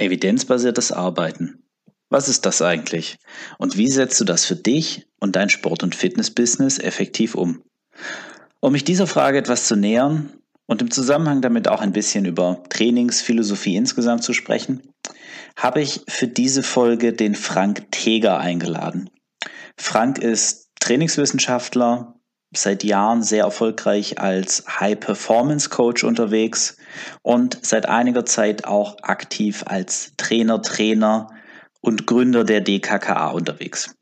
Evidenzbasiertes Arbeiten. Was ist das eigentlich? Und wie setzt du das für dich und dein Sport- und Fitnessbusiness effektiv um? Um mich dieser Frage etwas zu nähern und im Zusammenhang damit auch ein bisschen über Trainingsphilosophie insgesamt zu sprechen, habe ich für diese Folge den Frank Teger eingeladen. Frank ist Trainingswissenschaftler, seit Jahren sehr erfolgreich als High-Performance-Coach unterwegs und seit einiger Zeit auch aktiv als Trainer, Trainer und Gründer der DKKA unterwegs.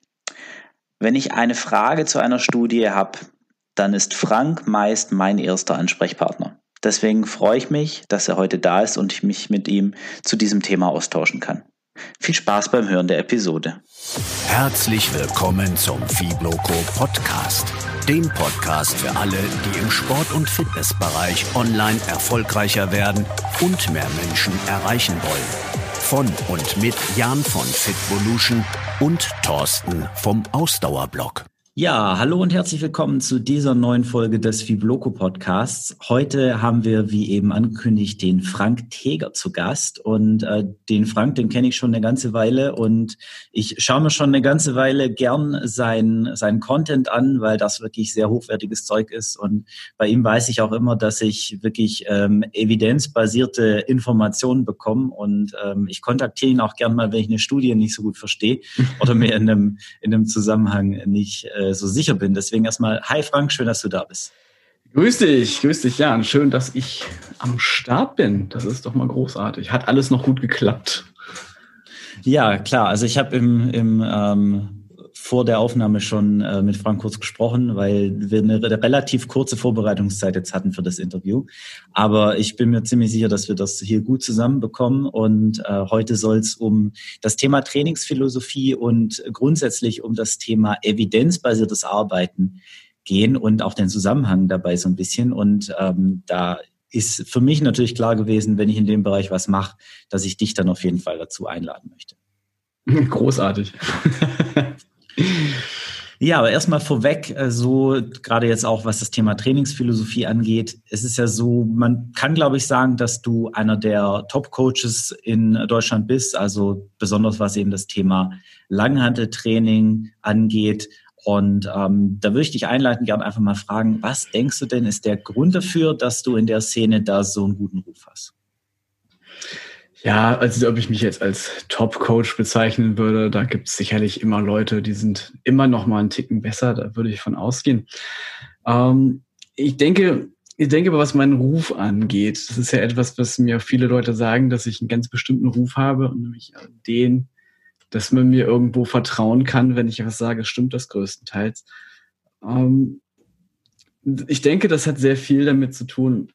Wenn ich eine Frage zu einer Studie habe, dann ist Frank meist mein erster Ansprechpartner. Deswegen freue ich mich, dass er heute da ist und ich mich mit ihm zu diesem Thema austauschen kann. Viel Spaß beim Hören der Episode. Herzlich willkommen zum Fibloco Podcast, dem Podcast für alle, die im Sport- und Fitnessbereich online erfolgreicher werden und mehr Menschen erreichen wollen. Von und mit Jan von Fitvolution und Thorsten vom Ausdauerblock. Ja, hallo und herzlich willkommen zu dieser neuen Folge des Fibloco Podcasts. Heute haben wir, wie eben angekündigt, den Frank Teger zu Gast. Und äh, den Frank, den kenne ich schon eine ganze Weile und ich schaue mir schon eine ganze Weile gern sein, sein Content an, weil das wirklich sehr hochwertiges Zeug ist. Und bei ihm weiß ich auch immer, dass ich wirklich ähm, evidenzbasierte Informationen bekomme. Und ähm, ich kontaktiere ihn auch gern mal, wenn ich eine Studie nicht so gut verstehe oder mir in einem, in einem Zusammenhang nicht äh, so sicher bin. Deswegen erstmal, hi Frank, schön, dass du da bist. Grüß dich, grüß dich, Jan. Schön, dass ich am Start bin. Das ist doch mal großartig. Hat alles noch gut geklappt. Ja, klar. Also ich habe im, im ähm, vor der Aufnahme schon äh, mit Frank kurz gesprochen, weil wir eine relativ kurze Vorbereitungszeit jetzt hatten für das Interview. Aber ich bin mir ziemlich sicher, dass wir das hier gut zusammenbekommen. Und äh, heute soll es um das Thema Trainingsphilosophie und grundsätzlich um das Thema evidenzbasiertes Arbeiten gehen und auch den Zusammenhang dabei so ein bisschen. Und ähm, da ist für mich natürlich klar gewesen, wenn ich in dem Bereich was mache, dass ich dich dann auf jeden Fall dazu einladen möchte. Großartig. Ja, aber erstmal vorweg, äh, so gerade jetzt auch, was das Thema Trainingsphilosophie angeht. Es ist ja so, man kann, glaube ich, sagen, dass du einer der Top-Coaches in Deutschland bist, also besonders was eben das Thema Langhanteltraining angeht. Und ähm, da würde ich dich einleiten, gerne einfach mal fragen, was denkst du denn ist der Grund dafür, dass du in der Szene da so einen guten Ruf hast? Ja, also ob ich mich jetzt als Top-Coach bezeichnen würde, da gibt es sicherlich immer Leute, die sind immer noch mal einen Ticken besser, da würde ich von ausgehen. Ähm, ich denke, ich denke, was meinen Ruf angeht, das ist ja etwas, was mir viele Leute sagen, dass ich einen ganz bestimmten Ruf habe nämlich den, dass man mir irgendwo vertrauen kann, wenn ich was sage, stimmt das größtenteils. Ähm, ich denke, das hat sehr viel damit zu tun,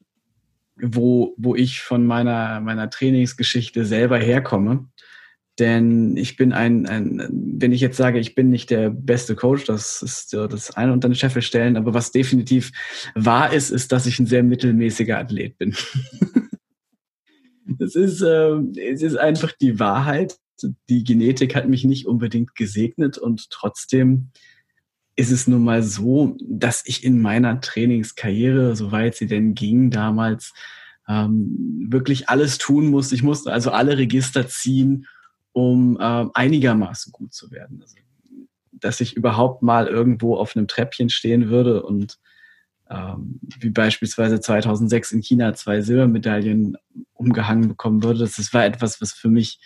wo, wo ich von meiner, meiner Trainingsgeschichte selber herkomme. Denn ich bin ein, ein, wenn ich jetzt sage, ich bin nicht der beste Coach, das ist das eine unter den Scheffel stellen, aber was definitiv wahr ist, ist, dass ich ein sehr mittelmäßiger Athlet bin. das ist, äh, es ist einfach die Wahrheit. Die Genetik hat mich nicht unbedingt gesegnet und trotzdem ist es nun mal so, dass ich in meiner Trainingskarriere, soweit sie denn ging damals, ähm, wirklich alles tun musste. Ich musste also alle Register ziehen, um äh, einigermaßen gut zu werden. Also, dass ich überhaupt mal irgendwo auf einem Treppchen stehen würde und ähm, wie beispielsweise 2006 in China zwei Silbermedaillen umgehangen bekommen würde, das, das war etwas, was für mich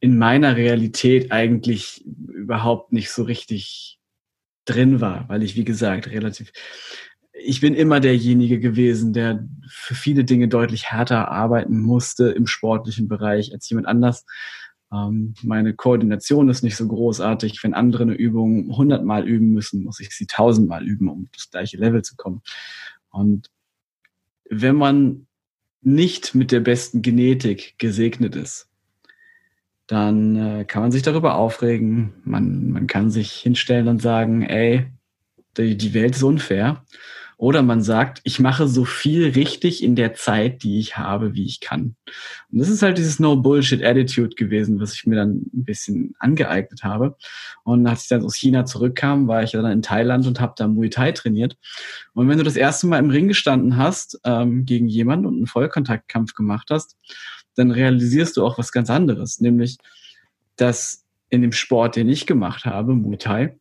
in meiner Realität eigentlich überhaupt nicht so richtig drin war, weil ich, wie gesagt, relativ, ich bin immer derjenige gewesen, der für viele Dinge deutlich härter arbeiten musste im sportlichen Bereich als jemand anders. Ähm, meine Koordination ist nicht so großartig. Wenn andere eine Übung hundertmal üben müssen, muss ich sie tausendmal üben, um das gleiche Level zu kommen. Und wenn man nicht mit der besten Genetik gesegnet ist, dann äh, kann man sich darüber aufregen. Man, man kann sich hinstellen und sagen, ey, die, die Welt ist unfair. Oder man sagt, ich mache so viel richtig in der Zeit, die ich habe, wie ich kann. Und das ist halt dieses No-Bullshit-Attitude gewesen, was ich mir dann ein bisschen angeeignet habe. Und als ich dann aus China zurückkam, war ich dann in Thailand und habe da Muay Thai trainiert. Und wenn du das erste Mal im Ring gestanden hast ähm, gegen jemanden und einen Vollkontaktkampf gemacht hast, dann realisierst du auch was ganz anderes, nämlich, dass in dem Sport, den ich gemacht habe, Muay Thai,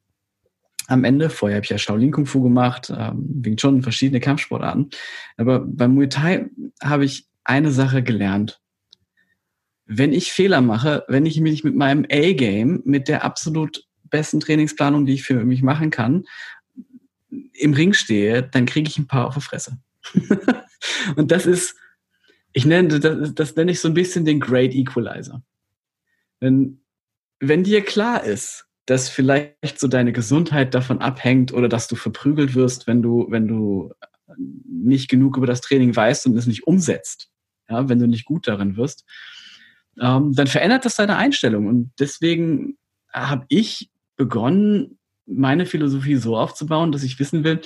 am Ende. Vorher habe ich ja Shaolin Kung Fu gemacht, ähm, Wing Chun, verschiedene Kampfsportarten. Aber beim Muay Thai habe ich eine Sache gelernt. Wenn ich Fehler mache, wenn ich mich mit meinem A-Game, mit der absolut besten Trainingsplanung, die ich für mich machen kann, im Ring stehe, dann kriege ich ein paar auf die Fresse. und das ist, ich nenne, das, das nenne ich so ein bisschen den Great Equalizer. Wenn, wenn dir klar ist, dass vielleicht so deine Gesundheit davon abhängt oder dass du verprügelt wirst, wenn du, wenn du nicht genug über das Training weißt und es nicht umsetzt, ja, wenn du nicht gut darin wirst, ähm, dann verändert das deine Einstellung. Und deswegen habe ich begonnen, meine Philosophie so aufzubauen, dass ich wissen will,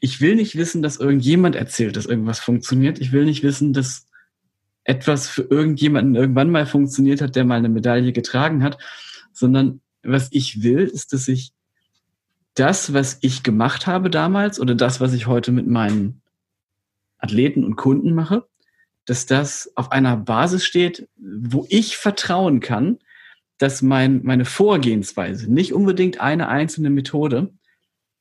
ich will nicht wissen, dass irgendjemand erzählt, dass irgendwas funktioniert. Ich will nicht wissen, dass etwas für irgendjemanden irgendwann mal funktioniert hat, der mal eine Medaille getragen hat, sondern was ich will, ist, dass ich das, was ich gemacht habe damals oder das, was ich heute mit meinen Athleten und Kunden mache, dass das auf einer Basis steht, wo ich vertrauen kann, dass mein, meine Vorgehensweise, nicht unbedingt eine einzelne Methode,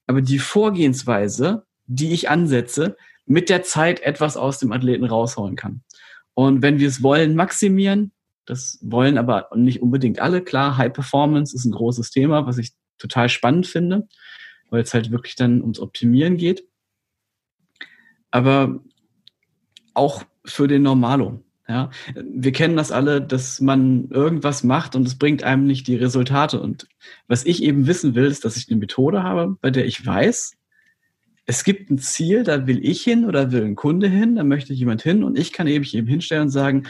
aber die Vorgehensweise, die ich ansetze, mit der Zeit etwas aus dem Athleten rausholen kann. Und wenn wir es wollen, maximieren, das wollen aber nicht unbedingt alle. Klar, High Performance ist ein großes Thema, was ich total spannend finde, weil es halt wirklich dann ums Optimieren geht. Aber auch für den Normalo. Ja, wir kennen das alle, dass man irgendwas macht und es bringt einem nicht die Resultate. Und was ich eben wissen will, ist, dass ich eine Methode habe, bei der ich weiß, es gibt ein Ziel, da will ich hin oder will ein Kunde hin, da möchte jemand hin und ich kann eben hinstellen und sagen,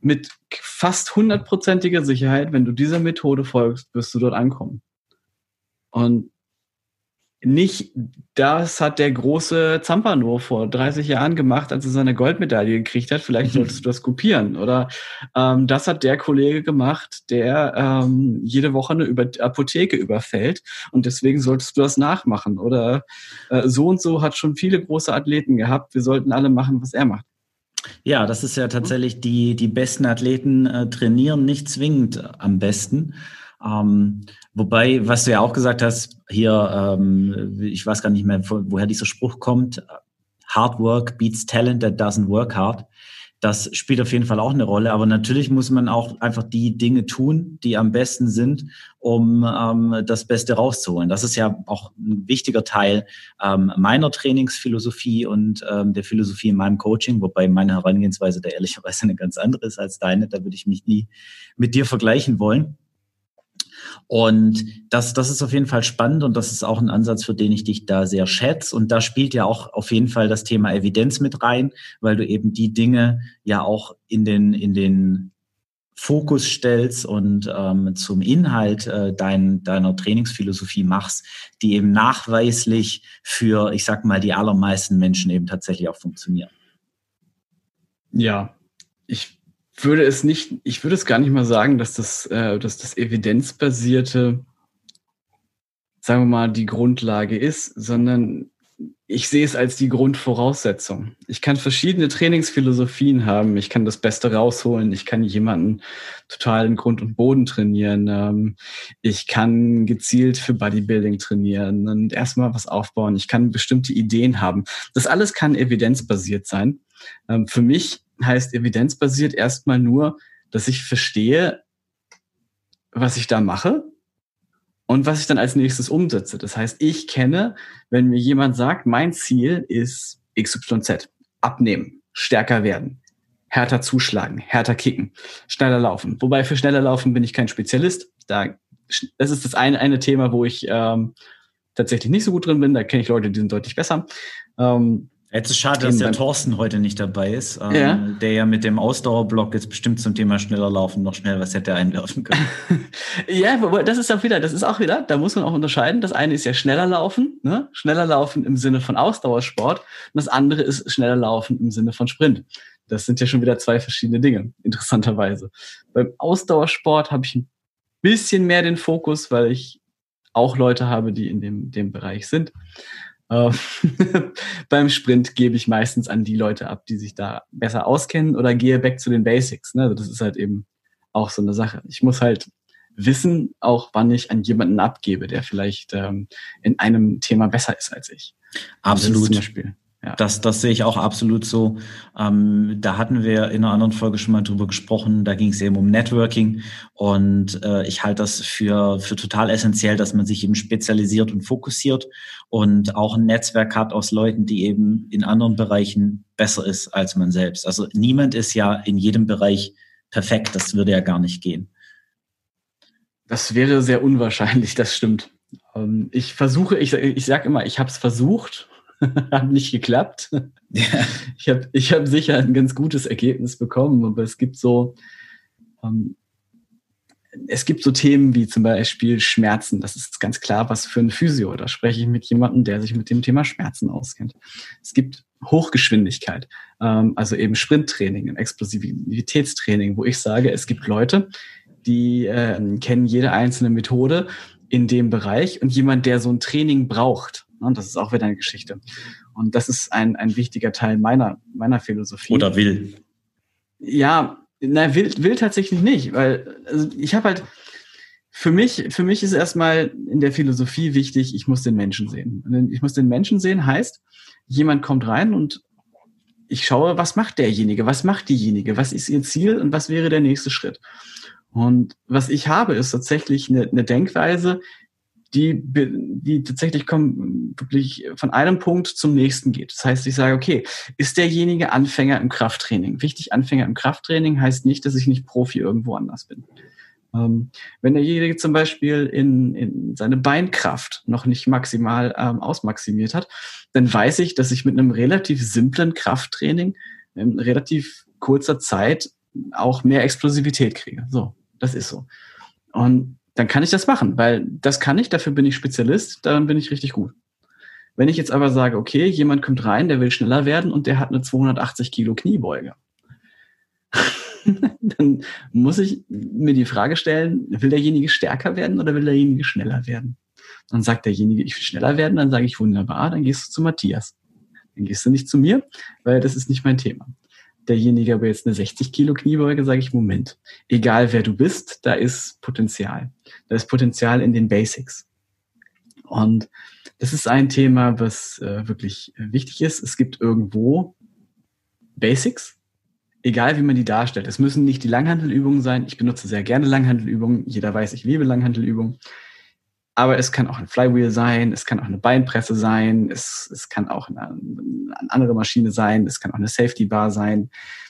mit fast hundertprozentiger Sicherheit, wenn du dieser Methode folgst, wirst du dort ankommen. Und nicht, das hat der große Zampano vor 30 Jahren gemacht, als er seine Goldmedaille gekriegt hat. Vielleicht solltest du das kopieren. Oder ähm, das hat der Kollege gemacht, der ähm, jede Woche eine Über Apotheke überfällt. Und deswegen solltest du das nachmachen. Oder äh, so und so hat schon viele große Athleten gehabt. Wir sollten alle machen, was er macht. Ja, das ist ja tatsächlich die, die besten Athleten äh, trainieren nicht zwingend am besten. Ähm, wobei, was du ja auch gesagt hast, hier, ähm, ich weiß gar nicht mehr, woher dieser Spruch kommt, Hard work beats talent that doesn't work hard. Das spielt auf jeden Fall auch eine Rolle. Aber natürlich muss man auch einfach die Dinge tun, die am besten sind, um ähm, das Beste rauszuholen. Das ist ja auch ein wichtiger Teil ähm, meiner Trainingsphilosophie und ähm, der Philosophie in meinem Coaching, wobei meine Herangehensweise da ehrlicherweise eine ganz andere ist als deine. Da würde ich mich nie mit dir vergleichen wollen. Und das, das ist auf jeden Fall spannend und das ist auch ein Ansatz, für den ich dich da sehr schätze. Und da spielt ja auch auf jeden Fall das Thema Evidenz mit rein, weil du eben die Dinge ja auch in den, in den Fokus stellst und ähm, zum Inhalt äh, dein, deiner Trainingsphilosophie machst, die eben nachweislich für, ich sag mal, die allermeisten Menschen eben tatsächlich auch funktionieren. Ja, ich würde es nicht, ich würde es gar nicht mal sagen, dass das, äh, dass das evidenzbasierte, sagen wir mal, die Grundlage ist, sondern ich sehe es als die Grundvoraussetzung. Ich kann verschiedene Trainingsphilosophien haben. Ich kann das Beste rausholen. Ich kann jemanden total in Grund und Boden trainieren. Ähm, ich kann gezielt für Bodybuilding trainieren und erstmal was aufbauen. Ich kann bestimmte Ideen haben. Das alles kann evidenzbasiert sein. Ähm, für mich heißt evidenzbasiert erstmal nur, dass ich verstehe, was ich da mache und was ich dann als nächstes umsetze. Das heißt, ich kenne, wenn mir jemand sagt, mein Ziel ist XYZ, abnehmen, stärker werden, härter zuschlagen, härter kicken, schneller laufen. Wobei für schneller laufen bin ich kein Spezialist. Da, das ist das eine, eine Thema, wo ich ähm, tatsächlich nicht so gut drin bin. Da kenne ich Leute, die sind deutlich besser. Ähm, Jetzt ist schade, dass der Thorsten heute nicht dabei ist, ähm, ja. der ja mit dem Ausdauerblock jetzt bestimmt zum Thema schneller laufen noch schnell was hätte einwerfen können. ja, das ist auch wieder, das ist auch wieder, da muss man auch unterscheiden. Das eine ist ja schneller laufen, ne? schneller laufen im Sinne von Ausdauersport und das andere ist schneller laufen im Sinne von Sprint. Das sind ja schon wieder zwei verschiedene Dinge, interessanterweise. Beim Ausdauersport habe ich ein bisschen mehr den Fokus, weil ich auch Leute habe, die in dem, dem Bereich sind. Äh, beim Sprint gebe ich meistens an die Leute ab, die sich da besser auskennen oder gehe back zu den Basics. Ne? Also das ist halt eben auch so eine Sache. Ich muss halt wissen, auch wann ich an jemanden abgebe, der vielleicht ähm, in einem Thema besser ist als ich. Absolut. Zum Beispiel. Ja. Das, das sehe ich auch absolut so. Ähm, da hatten wir in einer anderen Folge schon mal drüber gesprochen. Da ging es eben um Networking. Und äh, ich halte das für, für total essentiell, dass man sich eben spezialisiert und fokussiert und auch ein Netzwerk hat aus Leuten, die eben in anderen Bereichen besser ist als man selbst. Also niemand ist ja in jedem Bereich perfekt. Das würde ja gar nicht gehen. Das wäre sehr unwahrscheinlich, das stimmt. Ähm, ich versuche, ich, ich sage immer, ich habe es versucht hat nicht geklappt. Ja. Ich habe ich hab sicher ein ganz gutes Ergebnis bekommen, aber es gibt so, ähm, es gibt so Themen wie zum Beispiel Schmerzen. Das ist ganz klar was für ein Physio. Da spreche ich mit jemandem, der sich mit dem Thema Schmerzen auskennt. Es gibt Hochgeschwindigkeit, ähm, also eben Sprinttraining, Explosivitätstraining, wo ich sage, es gibt Leute, die äh, kennen jede einzelne Methode in dem Bereich und jemand, der so ein Training braucht, und ne, das ist auch wieder eine Geschichte. Und das ist ein, ein wichtiger Teil meiner, meiner Philosophie. Oder will. Ja, na, will, will tatsächlich nicht, weil also ich habe halt, für mich, für mich ist erstmal in der Philosophie wichtig, ich muss den Menschen sehen. Ich muss den Menschen sehen heißt, jemand kommt rein und ich schaue, was macht derjenige, was macht diejenige, was ist ihr Ziel und was wäre der nächste Schritt. Und was ich habe, ist tatsächlich eine, eine Denkweise, die, die tatsächlich kommen, wirklich von einem Punkt zum nächsten geht. Das heißt, ich sage, okay, ist derjenige Anfänger im Krafttraining? Wichtig, Anfänger im Krafttraining heißt nicht, dass ich nicht Profi irgendwo anders bin. Ähm, wenn derjenige zum Beispiel in, in seine Beinkraft noch nicht maximal ähm, ausmaximiert hat, dann weiß ich, dass ich mit einem relativ simplen Krafttraining in relativ kurzer Zeit auch mehr Explosivität kriege. So, das ist so. Und dann kann ich das machen, weil das kann ich, dafür bin ich Spezialist, dann bin ich richtig gut. Wenn ich jetzt aber sage, okay, jemand kommt rein, der will schneller werden und der hat eine 280 Kilo Kniebeuge, dann muss ich mir die Frage stellen, will derjenige stärker werden oder will derjenige schneller werden? Dann sagt derjenige, ich will schneller werden, dann sage ich wunderbar, dann gehst du zu Matthias. Dann gehst du nicht zu mir, weil das ist nicht mein Thema derjenige aber jetzt eine 60 Kilo Kniebeuge, sage ich, Moment, egal wer du bist, da ist Potenzial. Da ist Potenzial in den Basics. Und das ist ein Thema, was äh, wirklich äh, wichtig ist. Es gibt irgendwo Basics, egal wie man die darstellt. Es müssen nicht die Langhandelübungen sein. Ich benutze sehr gerne Langhandelübungen. Jeder weiß, ich liebe Langhandelübungen. Aber es kann auch ein Flywheel sein, es kann auch eine Beinpresse sein, es, es kann auch eine, eine andere Maschine sein, es kann auch eine Safety Bar sein.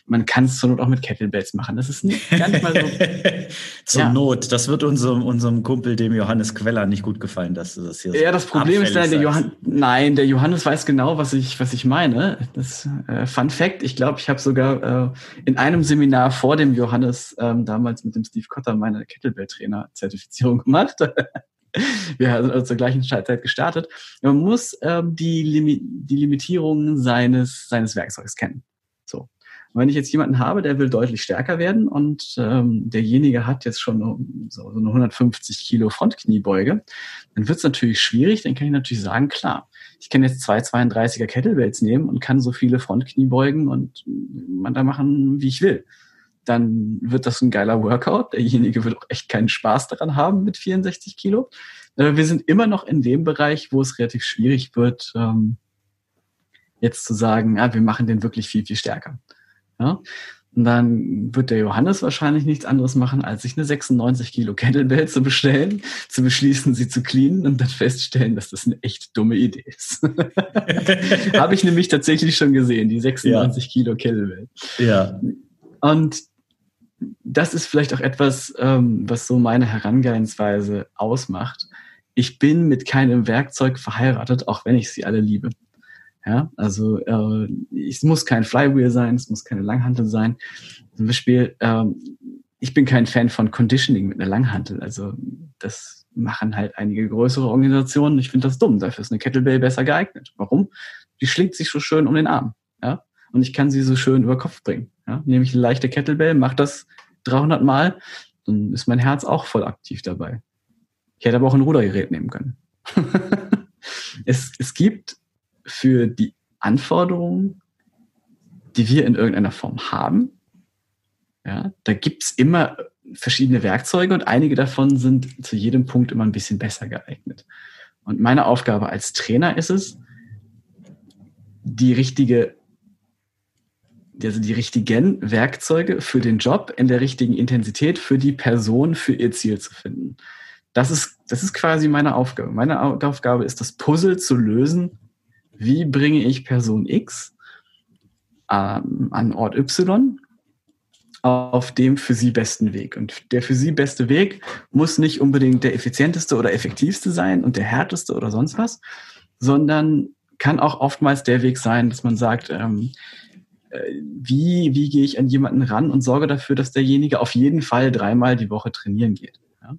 Man kann es zur Not auch mit Kettlebells machen. Das ist nicht gar nicht mal so. zur ja. Not. Das wird unserem, unserem Kumpel, dem Johannes Queller, nicht gut gefallen, dass du das hier Ja, das Problem ist leider, der Johannes, nein, der Johannes weiß genau, was ich, was ich meine. Das äh, Fun Fact, ich glaube, ich habe sogar äh, in einem Seminar vor dem Johannes ähm, damals mit dem Steve Cotter meine Kettlebell-Trainer-Zertifizierung gemacht. wir sind zur gleichen Zeit gestartet. Man muss ähm, die, Limi die Limitierungen seines, seines Werkzeugs kennen. So. Und wenn ich jetzt jemanden habe, der will deutlich stärker werden und ähm, derjenige hat jetzt schon so, so eine 150 Kilo Frontkniebeuge, dann wird es natürlich schwierig. Dann kann ich natürlich sagen, klar, ich kann jetzt zwei 32er Kettlebells nehmen und kann so viele Frontkniebeugen und man da machen, wie ich will dann wird das ein geiler Workout. Derjenige wird auch echt keinen Spaß daran haben mit 64 Kilo. Wir sind immer noch in dem Bereich, wo es relativ schwierig wird, ähm, jetzt zu sagen, ja, wir machen den wirklich viel, viel stärker. Ja? Und dann wird der Johannes wahrscheinlich nichts anderes machen, als sich eine 96 Kilo Kettlebell zu bestellen, zu beschließen, sie zu cleanen und dann feststellen, dass das eine echt dumme Idee ist. Habe ich nämlich tatsächlich schon gesehen, die 96 ja. Kilo Kettlebell. Ja. Und das ist vielleicht auch etwas, ähm, was so meine Herangehensweise ausmacht. Ich bin mit keinem Werkzeug verheiratet, auch wenn ich sie alle liebe. Ja, also äh, es muss kein Flywheel sein, es muss keine Langhantel sein. Zum Beispiel, ähm, ich bin kein Fan von Conditioning mit einer Langhantel. Also das machen halt einige größere Organisationen. Ich finde das dumm. Dafür ist eine Kettlebell besser geeignet. Warum? Die schlingt sich so schön um den Arm. Ja? Und ich kann sie so schön über Kopf bringen. Ja? Nehme ich eine leichte Kettlebell, mache das 300 Mal, dann ist mein Herz auch voll aktiv dabei. Ich hätte aber auch ein Rudergerät nehmen können. es, es gibt für die Anforderungen, die wir in irgendeiner Form haben, ja, da gibt's immer verschiedene Werkzeuge und einige davon sind zu jedem Punkt immer ein bisschen besser geeignet. Und meine Aufgabe als Trainer ist es, die richtige, also die richtigen Werkzeuge für den Job in der richtigen Intensität für die Person, für ihr Ziel zu finden. Das ist, das ist quasi meine Aufgabe. Meine Aufgabe ist, das Puzzle zu lösen. Wie bringe ich Person X ähm, an Ort Y auf dem für sie besten Weg. Und der für sie beste Weg muss nicht unbedingt der effizienteste oder effektivste sein und der härteste oder sonst was, sondern kann auch oftmals der Weg sein, dass man sagt, ähm, äh, wie, wie gehe ich an jemanden ran und sorge dafür, dass derjenige auf jeden Fall dreimal die Woche trainieren geht. Ja?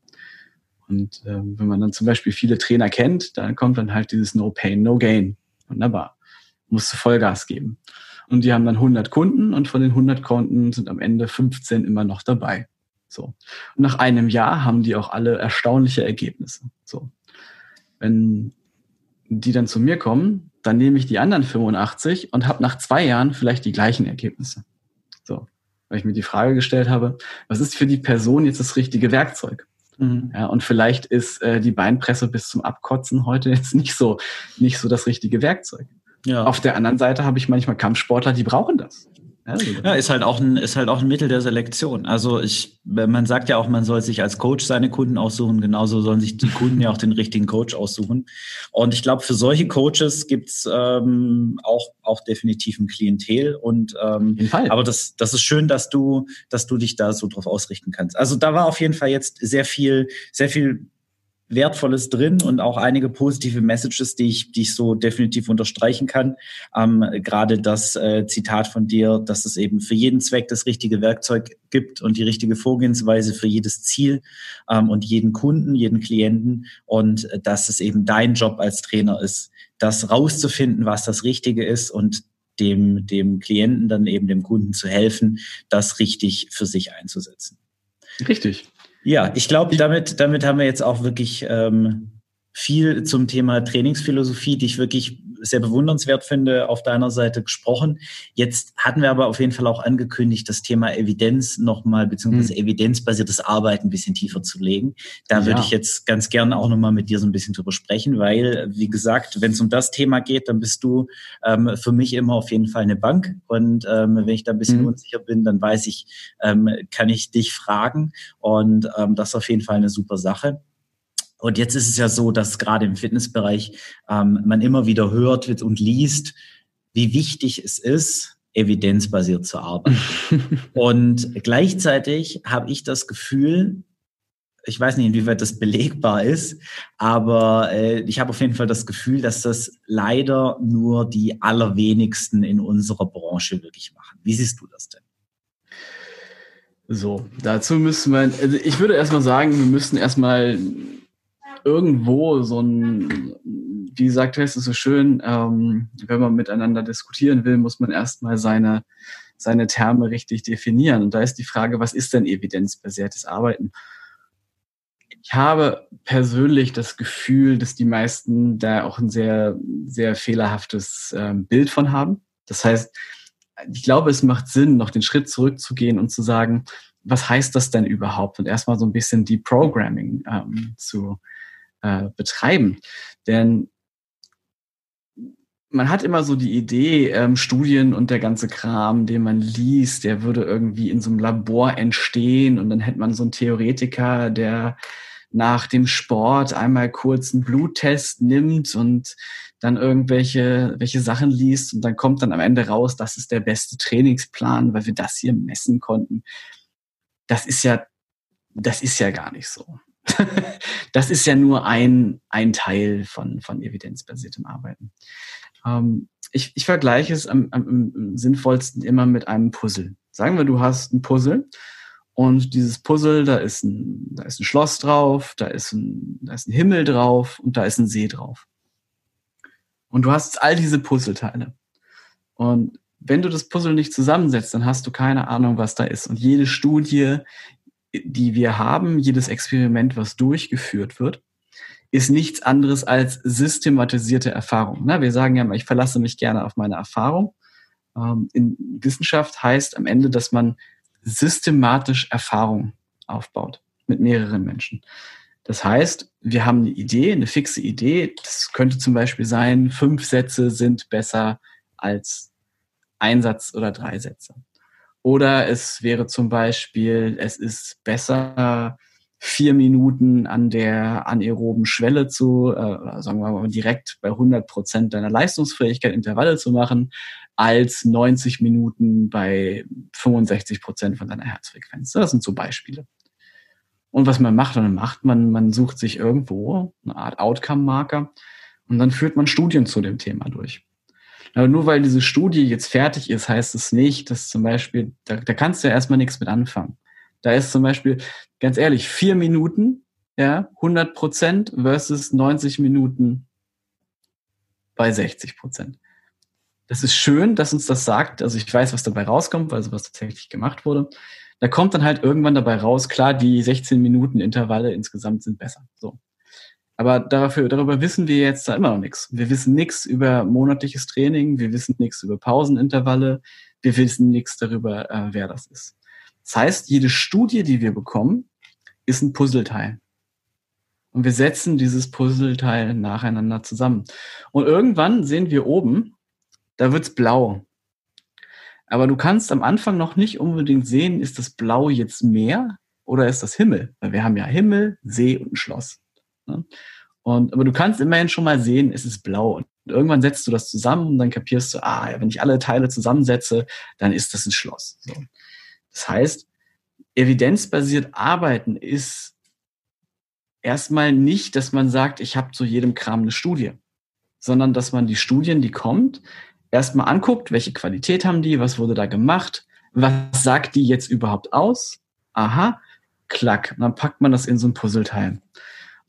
Und ähm, wenn man dann zum Beispiel viele Trainer kennt, dann kommt dann halt dieses No Pain, No Gain. Wunderbar. Musst du Vollgas geben. Und die haben dann 100 Kunden und von den 100 Kunden sind am Ende 15 immer noch dabei. So. Und nach einem Jahr haben die auch alle erstaunliche Ergebnisse. So. Wenn die dann zu mir kommen, dann nehme ich die anderen 85 und habe nach zwei Jahren vielleicht die gleichen Ergebnisse. So. Weil ich mir die Frage gestellt habe, was ist für die Person jetzt das richtige Werkzeug? Mhm. Ja, und vielleicht ist äh, die Beinpresse bis zum Abkotzen heute jetzt nicht so, nicht so das richtige Werkzeug. Ja. Auf der anderen Seite habe ich manchmal Kampfsportler, die brauchen das. Ja, ist halt auch ein, ist halt auch ein Mittel der Selektion. Also ich, man sagt ja auch, man soll sich als Coach seine Kunden aussuchen. Genauso sollen sich die Kunden ja auch den richtigen Coach aussuchen. Und ich glaube, für solche Coaches gibt's ähm, auch, auch definitiv ein Klientel. Und ähm, aber das, das ist schön, dass du, dass du dich da so drauf ausrichten kannst. Also da war auf jeden Fall jetzt sehr viel, sehr viel Wertvolles drin und auch einige positive Messages, die ich, die ich so definitiv unterstreichen kann. Ähm, Gerade das äh, Zitat von dir, dass es eben für jeden Zweck das richtige Werkzeug gibt und die richtige Vorgehensweise für jedes Ziel ähm, und jeden Kunden, jeden Klienten und äh, dass es eben dein Job als Trainer ist, das rauszufinden, was das Richtige ist und dem, dem Klienten dann eben dem Kunden zu helfen, das richtig für sich einzusetzen. Richtig. Ja, ich glaube, damit, damit haben wir jetzt auch wirklich ähm, viel zum Thema Trainingsphilosophie, die ich wirklich sehr bewundernswert finde, auf deiner Seite gesprochen. Jetzt hatten wir aber auf jeden Fall auch angekündigt, das Thema Evidenz nochmal, beziehungsweise hm. evidenzbasiertes Arbeiten ein bisschen tiefer zu legen. Da ja. würde ich jetzt ganz gerne auch nochmal mit dir so ein bisschen drüber sprechen, weil, wie gesagt, wenn es um das Thema geht, dann bist du ähm, für mich immer auf jeden Fall eine Bank. Und ähm, wenn ich da ein bisschen hm. unsicher bin, dann weiß ich, ähm, kann ich dich fragen. Und ähm, das ist auf jeden Fall eine super Sache. Und jetzt ist es ja so, dass gerade im Fitnessbereich ähm, man immer wieder hört und liest, wie wichtig es ist, evidenzbasiert zu arbeiten. und gleichzeitig habe ich das Gefühl, ich weiß nicht, inwieweit das belegbar ist, aber äh, ich habe auf jeden Fall das Gefühl, dass das leider nur die allerwenigsten in unserer Branche wirklich machen. Wie siehst du das denn? So, dazu müssen wir, also ich würde erstmal sagen, wir müssen erstmal irgendwo so ein, wie gesagt, es ist so schön, ähm, wenn man miteinander diskutieren will, muss man erstmal seine, seine Terme richtig definieren. Und da ist die Frage, was ist denn evidenzbasiertes Arbeiten? Ich habe persönlich das Gefühl, dass die meisten da auch ein sehr, sehr fehlerhaftes ähm, Bild von haben. Das heißt, ich glaube, es macht Sinn, noch den Schritt zurückzugehen und zu sagen, was heißt das denn überhaupt? Und erstmal so ein bisschen die Programming ähm, zu, äh, betreiben. Denn man hat immer so die Idee, ähm, Studien und der ganze Kram, den man liest, der würde irgendwie in so einem Labor entstehen und dann hätte man so einen Theoretiker, der nach dem Sport einmal kurz einen Bluttest nimmt und dann irgendwelche welche Sachen liest und dann kommt dann am Ende raus, das ist der beste Trainingsplan, weil wir das hier messen konnten. Das ist ja, das ist ja gar nicht so. das ist ja nur ein, ein Teil von, von evidenzbasiertem Arbeiten. Ähm, ich, ich vergleiche es am, am, am sinnvollsten immer mit einem Puzzle. Sagen wir, du hast ein Puzzle und dieses Puzzle, da ist ein, da ist ein Schloss drauf, da ist ein, da ist ein Himmel drauf und da ist ein See drauf. Und du hast all diese Puzzleteile. Und wenn du das Puzzle nicht zusammensetzt, dann hast du keine Ahnung, was da ist. Und jede Studie, die wir haben, jedes Experiment, was durchgeführt wird, ist nichts anderes als systematisierte Erfahrung. Na, wir sagen ja immer, ich verlasse mich gerne auf meine Erfahrung. Ähm, in Wissenschaft heißt am Ende, dass man systematisch Erfahrung aufbaut mit mehreren Menschen. Das heißt, wir haben eine Idee, eine fixe Idee. Das könnte zum Beispiel sein, fünf Sätze sind besser als ein Satz oder drei Sätze. Oder es wäre zum Beispiel, es ist besser, vier Minuten an der anaeroben Schwelle zu, äh, sagen wir mal direkt bei 100 Prozent deiner Leistungsfähigkeit Intervalle zu machen, als 90 Minuten bei 65 Prozent von deiner Herzfrequenz. Das sind so Beispiele. Und was man macht, dann macht man, man sucht sich irgendwo eine Art Outcome-Marker und dann führt man Studien zu dem Thema durch. Aber nur weil diese Studie jetzt fertig ist, heißt es nicht, dass zum Beispiel, da, da kannst du ja erstmal nichts mit anfangen. Da ist zum Beispiel, ganz ehrlich, vier Minuten, ja, 100 Prozent versus 90 Minuten bei 60 Prozent. Das ist schön, dass uns das sagt. Also ich weiß, was dabei rauskommt, weil sowas tatsächlich gemacht wurde. Da kommt dann halt irgendwann dabei raus, klar, die 16 Minuten Intervalle insgesamt sind besser. So. Aber dafür, darüber wissen wir jetzt da immer noch nichts. Wir wissen nichts über monatliches Training, wir wissen nichts über Pausenintervalle, wir wissen nichts darüber, äh, wer das ist. Das heißt, jede Studie, die wir bekommen, ist ein Puzzleteil. Und wir setzen dieses Puzzleteil nacheinander zusammen. Und irgendwann sehen wir oben, da wird's blau. Aber du kannst am Anfang noch nicht unbedingt sehen, ist das Blau jetzt Meer oder ist das Himmel? Weil wir haben ja Himmel, See und ein Schloss. Ne? Und, aber du kannst immerhin schon mal sehen, es ist blau. Und irgendwann setzt du das zusammen und dann kapierst du, ah, wenn ich alle Teile zusammensetze, dann ist das ein Schloss. So. Das heißt, evidenzbasiert arbeiten ist erstmal nicht, dass man sagt, ich habe zu jedem Kram eine Studie, sondern dass man die Studien, die kommt, erstmal anguckt, welche Qualität haben die, was wurde da gemacht, was sagt die jetzt überhaupt aus? Aha, klack. Und dann packt man das in so ein Puzzleteil.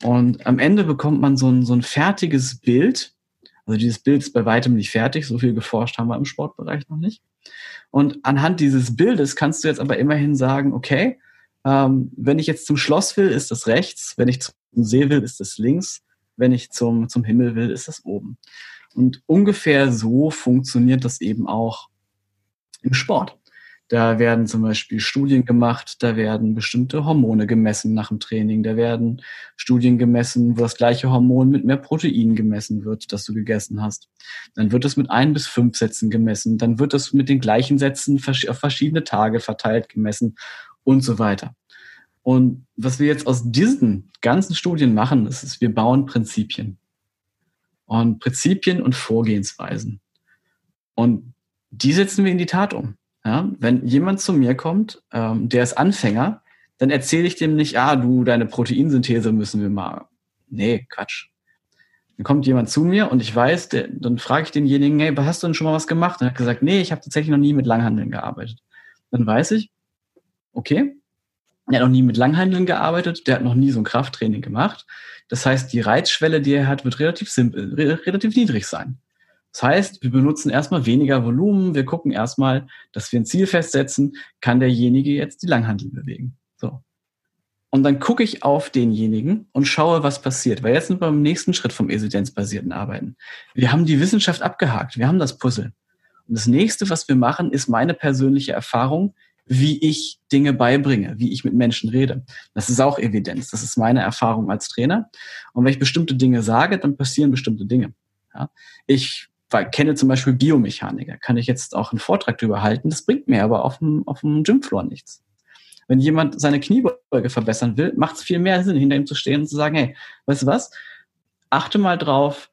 Und am Ende bekommt man so ein, so ein fertiges Bild. Also dieses Bild ist bei weitem nicht fertig. So viel geforscht haben wir im Sportbereich noch nicht. Und anhand dieses Bildes kannst du jetzt aber immerhin sagen, okay, ähm, wenn ich jetzt zum Schloss will, ist das rechts. Wenn ich zum See will, ist das links. Wenn ich zum, zum Himmel will, ist das oben. Und ungefähr so funktioniert das eben auch im Sport. Da werden zum Beispiel Studien gemacht, da werden bestimmte Hormone gemessen nach dem Training, da werden Studien gemessen, wo das gleiche Hormon mit mehr Protein gemessen wird, das du gegessen hast. Dann wird es mit ein bis fünf Sätzen gemessen, dann wird es mit den gleichen Sätzen auf verschiedene Tage verteilt gemessen und so weiter. Und was wir jetzt aus diesen ganzen Studien machen, ist, ist wir bauen Prinzipien. Und Prinzipien und Vorgehensweisen. Und die setzen wir in die Tat um. Ja, wenn jemand zu mir kommt, ähm, der ist Anfänger, dann erzähle ich dem nicht, ah, du, deine Proteinsynthese müssen wir mal. Nee, Quatsch. Dann kommt jemand zu mir und ich weiß, der, dann frage ich denjenigen, hey, hast du denn schon mal was gemacht? Und er hat gesagt, nee, ich habe tatsächlich noch nie mit Langhandeln gearbeitet. Dann weiß ich, okay, er hat noch nie mit Langhandeln gearbeitet, der hat noch nie so ein Krafttraining gemacht. Das heißt, die Reizschwelle, die er hat, wird relativ simpel, relativ niedrig sein. Das heißt, wir benutzen erstmal weniger Volumen. Wir gucken erstmal, dass wir ein Ziel festsetzen. Kann derjenige jetzt die Langhandel bewegen? So. Und dann gucke ich auf denjenigen und schaue, was passiert. Weil jetzt sind wir beim nächsten Schritt vom evidenzbasierten Arbeiten. Wir haben die Wissenschaft abgehakt. Wir haben das Puzzle. Und das nächste, was wir machen, ist meine persönliche Erfahrung, wie ich Dinge beibringe, wie ich mit Menschen rede. Das ist auch Evidenz. Das ist meine Erfahrung als Trainer. Und wenn ich bestimmte Dinge sage, dann passieren bestimmte Dinge. Ja. Ich weil, kenne zum Beispiel Biomechaniker, kann ich jetzt auch einen Vortrag darüber halten, das bringt mir aber auf dem, auf dem Gymfloor nichts. Wenn jemand seine Kniebeuge verbessern will, macht es viel mehr Sinn, hinter ihm zu stehen und zu sagen, hey, weißt du was? Achte mal drauf,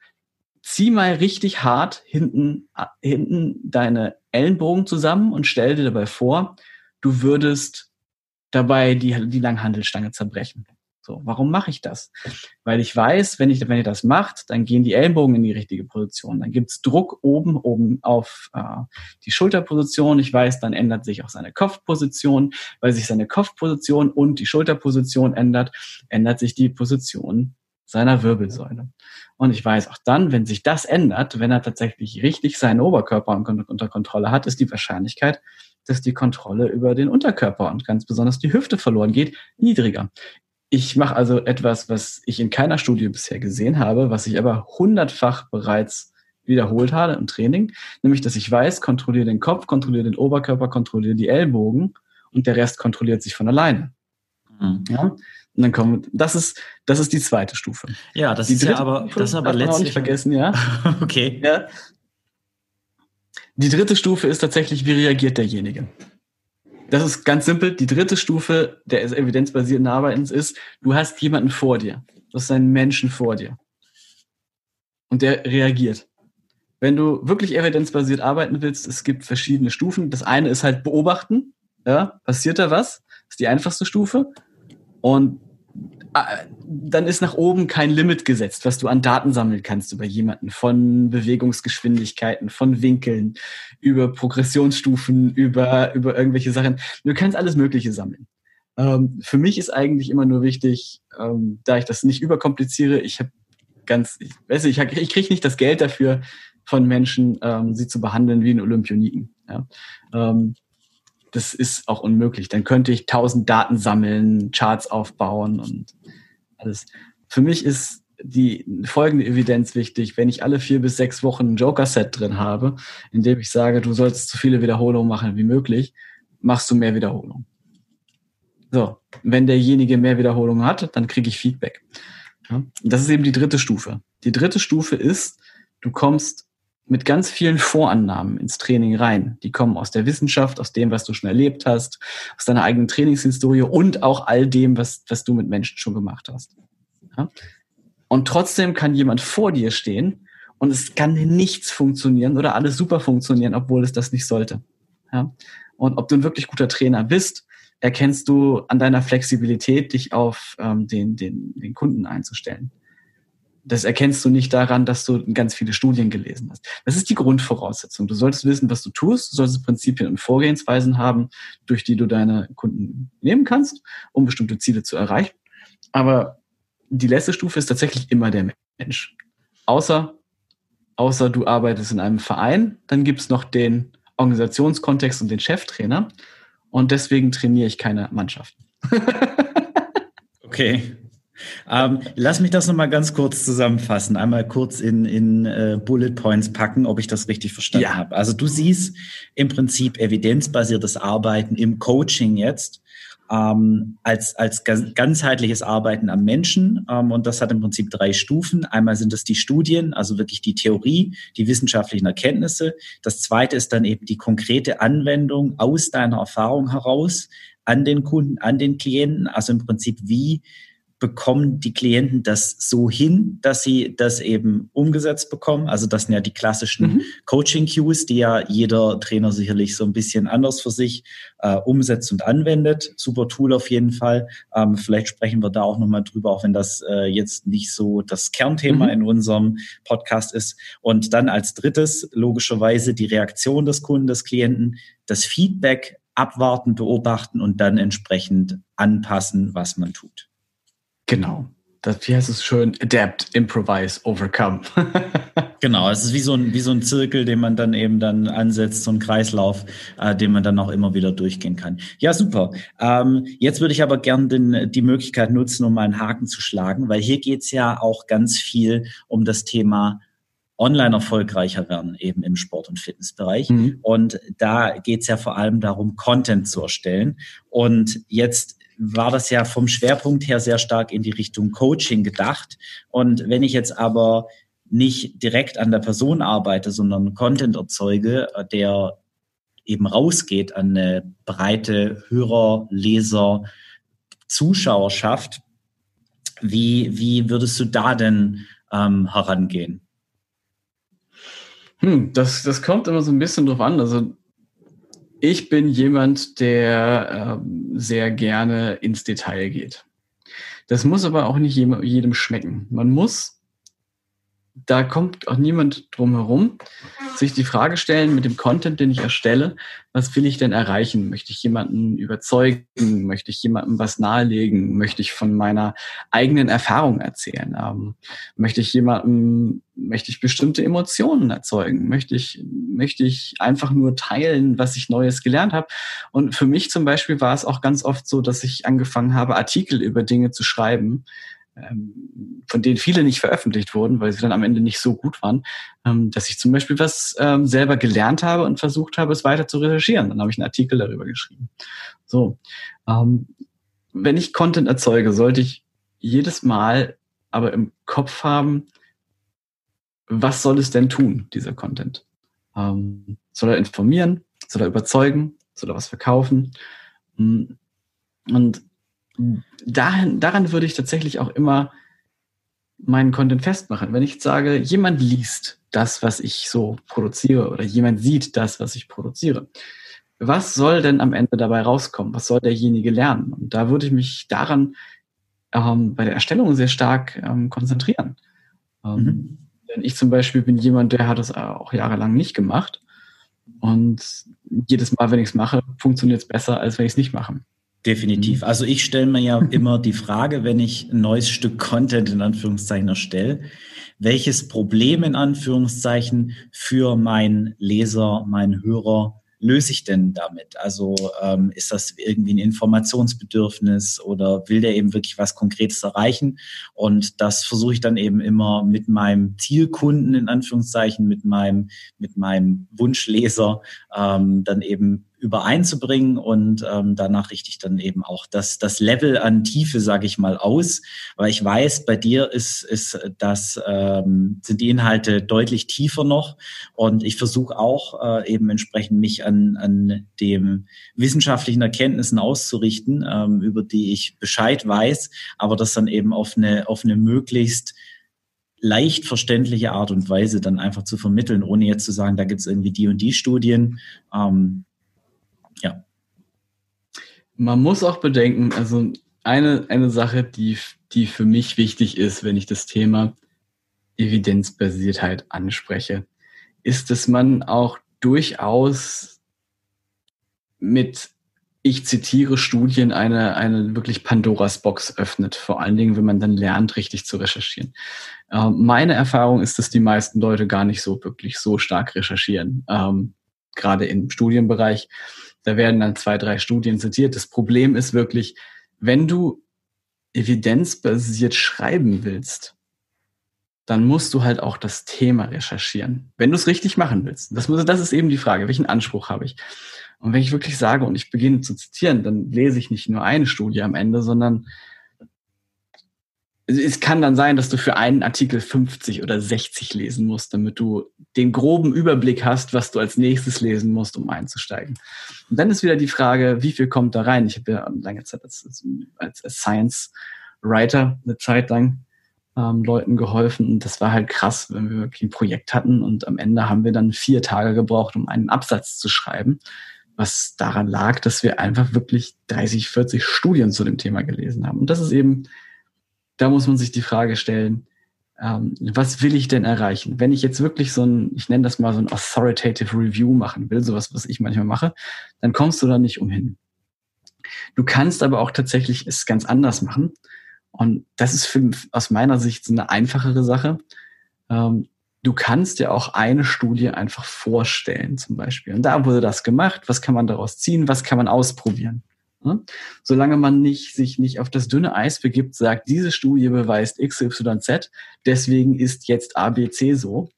zieh mal richtig hart hinten, hinten deine Ellenbogen zusammen und stell dir dabei vor, du würdest dabei die, die Langhandelstange zerbrechen. So, warum mache ich das? Weil ich weiß, wenn ich, wenn ihr das macht, dann gehen die Ellenbogen in die richtige Position. Dann gibt's Druck oben, oben auf äh, die Schulterposition. Ich weiß, dann ändert sich auch seine Kopfposition. Weil sich seine Kopfposition und die Schulterposition ändert, ändert sich die Position seiner Wirbelsäule. Und ich weiß auch dann, wenn sich das ändert, wenn er tatsächlich richtig seinen Oberkörper unter Kontrolle hat, ist die Wahrscheinlichkeit, dass die Kontrolle über den Unterkörper und ganz besonders die Hüfte verloren geht, niedriger. Ich mache also etwas, was ich in keiner Studie bisher gesehen habe, was ich aber hundertfach bereits wiederholt habe im Training, nämlich dass ich weiß, kontrolliere den Kopf, kontrolliere den Oberkörper, kontrolliere die Ellbogen und der Rest kontrolliert sich von alleine. Mhm. Ja? Und dann kommen, das ist, das ist die zweite Stufe. Ja, das die ist ja aber, Stufe, das ist aber letztlich. nicht vergessen, ja. okay. Ja. Die dritte Stufe ist tatsächlich, wie reagiert derjenige? Das ist ganz simpel. Die dritte Stufe der evidenzbasierten Arbeitens ist, du hast jemanden vor dir. Du hast einen Menschen vor dir. Und der reagiert. Wenn du wirklich evidenzbasiert arbeiten willst, es gibt verschiedene Stufen. Das eine ist halt beobachten. Ja, passiert da was? Das ist die einfachste Stufe. Und dann ist nach oben kein Limit gesetzt, was du an Daten sammeln kannst über jemanden, von Bewegungsgeschwindigkeiten, von Winkeln, über Progressionsstufen, über, über irgendwelche Sachen. Du kannst alles Mögliche sammeln. Ähm, für mich ist eigentlich immer nur wichtig, ähm, da ich das nicht überkompliziere, ich habe ganz, ich weiß nicht, ich, ich kriege nicht das Geld dafür von Menschen, ähm, sie zu behandeln wie einen Olympioniken. Ja? Das ist auch unmöglich. Dann könnte ich tausend Daten sammeln, Charts aufbauen und alles. Für mich ist die folgende Evidenz wichtig, wenn ich alle vier bis sechs Wochen ein Joker-Set drin habe, in dem ich sage, du sollst so viele Wiederholungen machen wie möglich, machst du mehr Wiederholungen. So, wenn derjenige mehr Wiederholungen hat, dann kriege ich Feedback. Ja? Das ist eben die dritte Stufe. Die dritte Stufe ist, du kommst mit ganz vielen Vorannahmen ins Training rein. Die kommen aus der Wissenschaft, aus dem, was du schon erlebt hast, aus deiner eigenen Trainingshistorie und auch all dem, was, was du mit Menschen schon gemacht hast. Ja? Und trotzdem kann jemand vor dir stehen und es kann nichts funktionieren oder alles super funktionieren, obwohl es das nicht sollte. Ja? Und ob du ein wirklich guter Trainer bist, erkennst du an deiner Flexibilität, dich auf ähm, den, den, den Kunden einzustellen das erkennst du nicht daran, dass du ganz viele Studien gelesen hast. Das ist die Grundvoraussetzung. Du solltest wissen, was du tust. Du solltest Prinzipien und Vorgehensweisen haben, durch die du deine Kunden nehmen kannst, um bestimmte Ziele zu erreichen. Aber die letzte Stufe ist tatsächlich immer der Mensch. Außer, außer du arbeitest in einem Verein, dann gibt's noch den Organisationskontext und den Cheftrainer. Und deswegen trainiere ich keine Mannschaften. okay. Ähm, lass mich das nochmal ganz kurz zusammenfassen, einmal kurz in, in uh, Bullet Points packen, ob ich das richtig verstanden ja. habe. Also du siehst im Prinzip evidenzbasiertes Arbeiten im Coaching jetzt ähm, als, als ganzheitliches Arbeiten am Menschen. Ähm, und das hat im Prinzip drei Stufen. Einmal sind es die Studien, also wirklich die Theorie, die wissenschaftlichen Erkenntnisse. Das zweite ist dann eben die konkrete Anwendung aus deiner Erfahrung heraus an den Kunden, an den Klienten. Also im Prinzip, wie bekommen die Klienten das so hin, dass sie das eben umgesetzt bekommen. Also das sind ja die klassischen mhm. Coaching-Cues, die ja jeder Trainer sicherlich so ein bisschen anders für sich äh, umsetzt und anwendet. Super Tool auf jeden Fall. Ähm, vielleicht sprechen wir da auch nochmal drüber, auch wenn das äh, jetzt nicht so das Kernthema mhm. in unserem Podcast ist. Und dann als drittes logischerweise die Reaktion des Kunden, des Klienten, das Feedback abwarten, beobachten und dann entsprechend anpassen, was man tut. Genau. Das, wie heißt es schön? Adapt, improvise, overcome. genau, es ist wie so, ein, wie so ein Zirkel, den man dann eben dann ansetzt, so ein Kreislauf, äh, den man dann auch immer wieder durchgehen kann. Ja, super. Ähm, jetzt würde ich aber gern den, die Möglichkeit nutzen, um mal einen Haken zu schlagen, weil hier geht's ja auch ganz viel um das Thema online erfolgreicher werden, eben im Sport- und Fitnessbereich. Mhm. Und da geht's ja vor allem darum, Content zu erstellen. Und jetzt war das ja vom Schwerpunkt her sehr stark in die Richtung Coaching gedacht. Und wenn ich jetzt aber nicht direkt an der Person arbeite, sondern Content erzeuge, der eben rausgeht an eine breite Hörer, Leser, Zuschauerschaft, wie, wie würdest du da denn ähm, herangehen? Hm, das, das kommt immer so ein bisschen drauf an. Also ich bin jemand, der äh, sehr gerne ins Detail geht. Das muss aber auch nicht jedem schmecken. Man muss da kommt auch niemand drum herum, sich die Frage stellen mit dem Content, den ich erstelle, was will ich denn erreichen? Möchte ich jemanden überzeugen? Möchte ich jemandem was nahelegen? Möchte ich von meiner eigenen Erfahrung erzählen? Ähm, möchte ich jemandem, möchte ich bestimmte Emotionen erzeugen? Möchte ich, möchte ich einfach nur teilen, was ich Neues gelernt habe? Und für mich zum Beispiel war es auch ganz oft so, dass ich angefangen habe, Artikel über Dinge zu schreiben, ähm, von denen viele nicht veröffentlicht wurden, weil sie dann am Ende nicht so gut waren, ähm, dass ich zum Beispiel was ähm, selber gelernt habe und versucht habe, es weiter zu recherchieren. Dann habe ich einen Artikel darüber geschrieben. So, wenn ich Content erzeuge, sollte ich jedes Mal aber im Kopf haben, was soll es denn tun, dieser Content? soll er informieren? Soll er überzeugen? Soll er was verkaufen? Hm, und dahin, daran würde ich tatsächlich auch immer meinen Content festmachen. Wenn ich sage, jemand liest das, was ich so produziere oder jemand sieht das, was ich produziere, was soll denn am Ende dabei rauskommen? Was soll derjenige lernen? Und da würde ich mich daran ähm, bei der Erstellung sehr stark ähm, konzentrieren. Ähm, mhm. Denn ich zum Beispiel bin jemand, der hat das auch jahrelang nicht gemacht. Und jedes Mal, wenn ich es mache, funktioniert es besser, als wenn ich es nicht mache. Definitiv. Mhm. Also ich stelle mir ja immer die Frage, wenn ich ein neues Stück Content in Anführungszeichen erstelle, welches Problem in Anführungszeichen für meinen Leser, meinen Hörer löse ich denn damit? Also ähm, ist das irgendwie ein Informationsbedürfnis oder will der eben wirklich was Konkretes erreichen? Und das versuche ich dann eben immer mit meinem Zielkunden in Anführungszeichen, mit meinem mit meinem Wunschleser ähm, dann eben übereinzubringen und ähm, danach richte ich dann eben auch das, das Level an Tiefe, sage ich mal, aus, weil ich weiß, bei dir ist, ist das, ähm, sind die Inhalte deutlich tiefer noch und ich versuche auch äh, eben entsprechend mich an, an dem wissenschaftlichen Erkenntnissen auszurichten, ähm, über die ich Bescheid weiß, aber das dann eben auf eine, auf eine möglichst leicht verständliche Art und Weise dann einfach zu vermitteln, ohne jetzt zu sagen, da gibt es irgendwie die und die Studien. Ähm, ja. Man muss auch bedenken, also eine, eine Sache, die, die für mich wichtig ist, wenn ich das Thema Evidenzbasiertheit anspreche, ist, dass man auch durchaus mit, ich zitiere Studien, eine, eine wirklich Pandoras Box öffnet. Vor allen Dingen, wenn man dann lernt, richtig zu recherchieren. Ähm, meine Erfahrung ist, dass die meisten Leute gar nicht so wirklich so stark recherchieren, ähm, gerade im Studienbereich. Da werden dann zwei, drei Studien zitiert. Das Problem ist wirklich, wenn du evidenzbasiert schreiben willst, dann musst du halt auch das Thema recherchieren. Wenn du es richtig machen willst. Das, muss, das ist eben die Frage, welchen Anspruch habe ich? Und wenn ich wirklich sage und ich beginne zu zitieren, dann lese ich nicht nur eine Studie am Ende, sondern es kann dann sein, dass du für einen Artikel 50 oder 60 lesen musst, damit du den groben Überblick hast, was du als nächstes lesen musst, um einzusteigen. Und dann ist wieder die Frage, wie viel kommt da rein? Ich habe ja lange Zeit als, als, Science Writer eine Zeit lang ähm, Leuten geholfen und das war halt krass, wenn wir wirklich ein Projekt hatten und am Ende haben wir dann vier Tage gebraucht, um einen Absatz zu schreiben, was daran lag, dass wir einfach wirklich 30, 40 Studien zu dem Thema gelesen haben. Und das ist eben da muss man sich die Frage stellen, ähm, was will ich denn erreichen? Wenn ich jetzt wirklich so ein, ich nenne das mal so ein authoritative Review machen will, sowas, was ich manchmal mache, dann kommst du da nicht umhin. Du kannst aber auch tatsächlich es ganz anders machen. Und das ist für, aus meiner Sicht so eine einfachere Sache. Ähm, du kannst ja auch eine Studie einfach vorstellen, zum Beispiel. Und da wurde das gemacht. Was kann man daraus ziehen? Was kann man ausprobieren? Ne? Solange man nicht, sich nicht auf das dünne Eis begibt, sagt, diese Studie beweist XYZ, deswegen ist jetzt ABC so,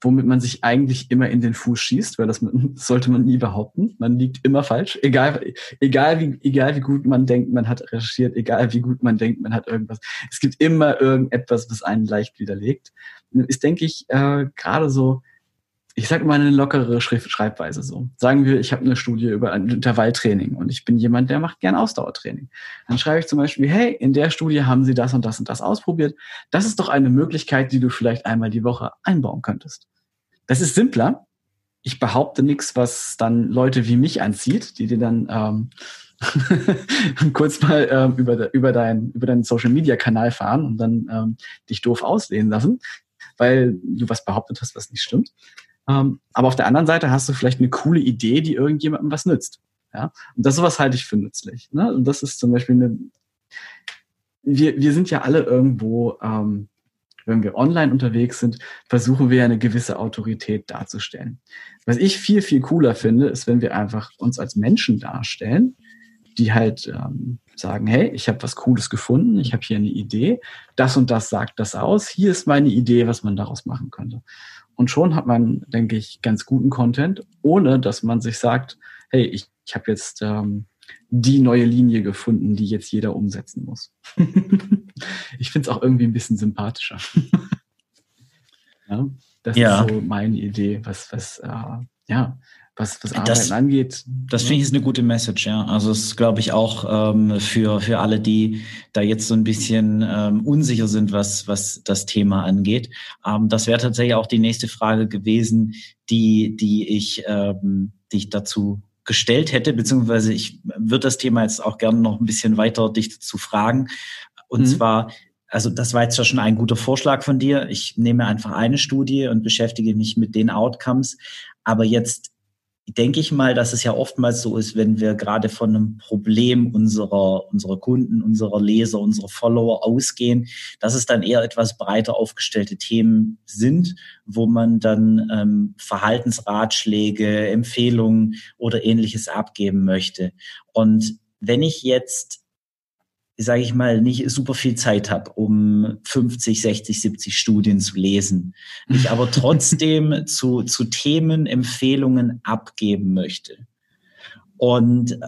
womit man sich eigentlich immer in den Fuß schießt, weil das, das sollte man nie behaupten. Man liegt immer falsch, egal, egal, wie, egal wie gut man denkt, man hat recherchiert, egal wie gut man denkt, man hat irgendwas. Es gibt immer irgendetwas, was einen leicht widerlegt. Ist, denke ich, äh, gerade so ich sage mal eine lockere Schreibweise so. Sagen wir, ich habe eine Studie über ein Intervalltraining und ich bin jemand, der macht gern Ausdauertraining. Dann schreibe ich zum Beispiel, hey, in der Studie haben Sie das und das und das ausprobiert. Das ist doch eine Möglichkeit, die du vielleicht einmal die Woche einbauen könntest. Das ist simpler. Ich behaupte nichts, was dann Leute wie mich anzieht, die dir dann ähm, kurz mal ähm, über, über, dein, über deinen Social-Media-Kanal fahren und dann ähm, dich doof auslehnen lassen, weil du was behauptet hast, was nicht stimmt. Ähm, aber auf der anderen Seite hast du vielleicht eine coole Idee, die irgendjemandem was nützt. Ja? Und das sowas halte ich für nützlich. Ne? Und das ist zum Beispiel eine. Wir, wir sind ja alle irgendwo, ähm, wenn wir online unterwegs sind, versuchen wir eine gewisse Autorität darzustellen. Was ich viel, viel cooler finde, ist, wenn wir einfach uns als Menschen darstellen, die halt ähm, sagen, hey, ich habe was Cooles gefunden, ich habe hier eine Idee, das und das sagt das aus, hier ist meine Idee, was man daraus machen könnte. Und schon hat man, denke ich, ganz guten Content, ohne dass man sich sagt, hey, ich, ich habe jetzt ähm, die neue Linie gefunden, die jetzt jeder umsetzen muss. ich finde es auch irgendwie ein bisschen sympathischer. ja, das ja. ist so meine Idee, was, was, äh, ja, was, was Arbeiten das, angeht. Das finde ich ist eine gute Message, ja. Also es glaube ich auch ähm, für, für alle, die da jetzt so ein bisschen ähm, unsicher sind, was, was das Thema angeht. Ähm, das wäre tatsächlich auch die nächste Frage gewesen, die, die ich, ähm, die ich dazu gestellt hätte, beziehungsweise ich würde das Thema jetzt auch gerne noch ein bisschen weiter dich dazu fragen. Und mhm. zwar, also das war jetzt ja schon ein guter Vorschlag von dir. Ich nehme einfach eine Studie und beschäftige mich mit den Outcomes. Aber jetzt denke ich mal, dass es ja oftmals so ist, wenn wir gerade von einem Problem unserer, unserer Kunden, unserer Leser, unserer Follower ausgehen, dass es dann eher etwas breiter aufgestellte Themen sind, wo man dann ähm, Verhaltensratschläge, Empfehlungen oder ähnliches abgeben möchte. Und wenn ich jetzt sage ich mal, nicht super viel Zeit habe, um 50, 60, 70 Studien zu lesen. Ich aber trotzdem zu, zu Themen Empfehlungen abgeben möchte. Und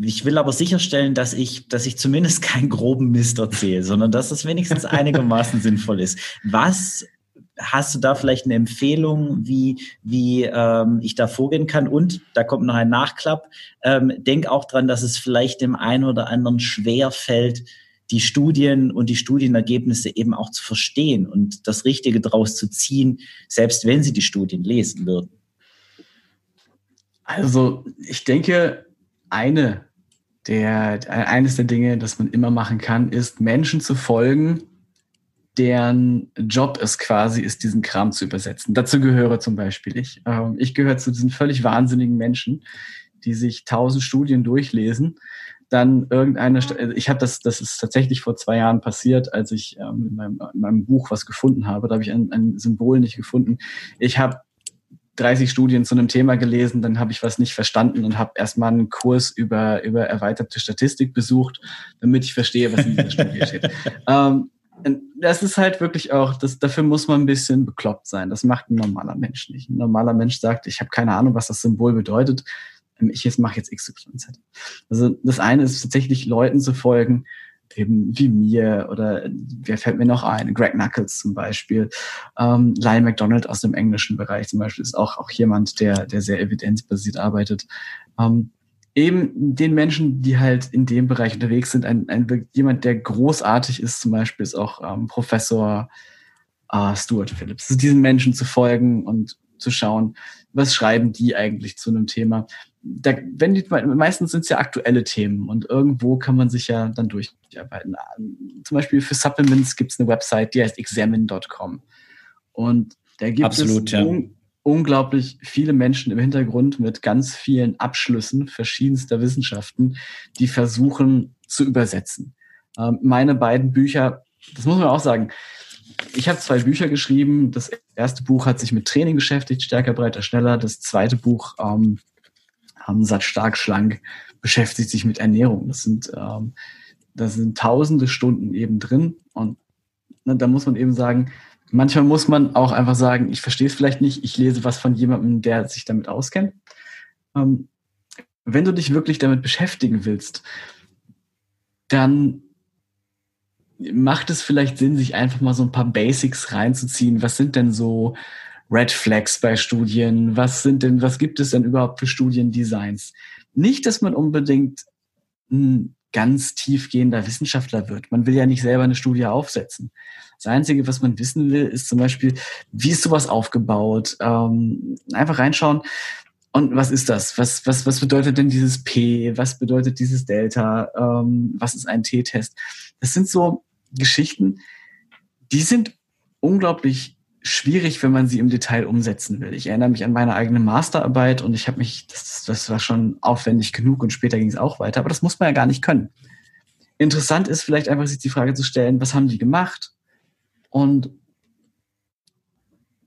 ich will aber sicherstellen, dass ich, dass ich zumindest keinen groben Mist erzähle, sondern dass es wenigstens einigermaßen sinnvoll ist. Was hast du da vielleicht eine Empfehlung, wie, wie ähm, ich da vorgehen kann? Und da kommt noch ein Nachklapp. Ähm, denk auch dran, dass es vielleicht dem einen oder anderen schwer fällt, die Studien und die Studienergebnisse eben auch zu verstehen und das Richtige daraus zu ziehen, selbst wenn sie die Studien lesen würden. Also ich denke, eine der, eines der Dinge, das man immer machen kann, ist Menschen zu folgen, deren Job es quasi ist, diesen Kram zu übersetzen. Dazu gehöre zum Beispiel ich. Ähm, ich gehöre zu diesen völlig wahnsinnigen Menschen, die sich tausend Studien durchlesen, dann irgendeine, also ich habe das, das ist tatsächlich vor zwei Jahren passiert, als ich ähm, in, meinem, in meinem Buch was gefunden habe. Da habe ich ein, ein Symbol nicht gefunden. Ich habe 30 Studien zu einem Thema gelesen, dann habe ich was nicht verstanden und habe erstmal einen Kurs über, über erweiterte Statistik besucht, damit ich verstehe, was in dieser Studie steht. Ähm, das ist halt wirklich auch, das, dafür muss man ein bisschen bekloppt sein. Das macht ein normaler Mensch nicht. Ein normaler Mensch sagt, ich habe keine Ahnung, was das Symbol bedeutet. Ähm, ich jetzt mache jetzt XYZ. Also das eine ist tatsächlich Leuten zu folgen, eben wie mir oder wer fällt mir noch ein? Greg Knuckles zum Beispiel. Ähm, Lyle McDonald aus dem englischen Bereich zum Beispiel ist auch, auch jemand, der, der sehr evidenzbasiert arbeitet. Ähm, eben den Menschen, die halt in dem Bereich unterwegs sind, ein, ein jemand, der großartig ist, zum Beispiel ist auch ähm, Professor äh, Stuart Phillips. Also diesen Menschen zu folgen und zu schauen, was schreiben die eigentlich zu einem Thema. Da, wenn die, meistens sind es ja aktuelle Themen und irgendwo kann man sich ja dann durcharbeiten. Zum Beispiel für Supplements gibt es eine Website, die heißt examine.com. Und da gibt Absolut, es ja unglaublich viele Menschen im Hintergrund mit ganz vielen Abschlüssen verschiedenster Wissenschaften, die versuchen zu übersetzen. Ähm, meine beiden Bücher, das muss man auch sagen, ich habe zwei Bücher geschrieben. Das erste Buch hat sich mit Training beschäftigt, stärker, breiter, schneller. Das zweite Buch, ähm, Satt, stark, schlank, beschäftigt sich mit Ernährung. Das sind, ähm, da sind tausende Stunden eben drin. Und ne, da muss man eben sagen, manchmal muss man auch einfach sagen, ich verstehe es vielleicht nicht, ich lese was von jemandem, der sich damit auskennt. Ähm, wenn du dich wirklich damit beschäftigen willst, dann macht es vielleicht Sinn, sich einfach mal so ein paar Basics reinzuziehen. Was sind denn so Red Flags bei Studien? Was sind denn, was gibt es denn überhaupt für Studiendesigns? Nicht, dass man unbedingt ein ganz tiefgehender Wissenschaftler wird. Man will ja nicht selber eine Studie aufsetzen. Das Einzige, was man wissen will, ist zum Beispiel, wie ist sowas aufgebaut? Ähm, einfach reinschauen. und was ist das? Was, was, was bedeutet denn dieses P? Was bedeutet dieses Delta? Ähm, was ist ein T-Test? Das sind so Geschichten, die sind unglaublich schwierig, wenn man sie im Detail umsetzen will. Ich erinnere mich an meine eigene Masterarbeit und ich habe mich, das, das war schon aufwendig genug und später ging es auch weiter, aber das muss man ja gar nicht können. Interessant ist vielleicht einfach sich die Frage zu stellen, was haben die gemacht? Und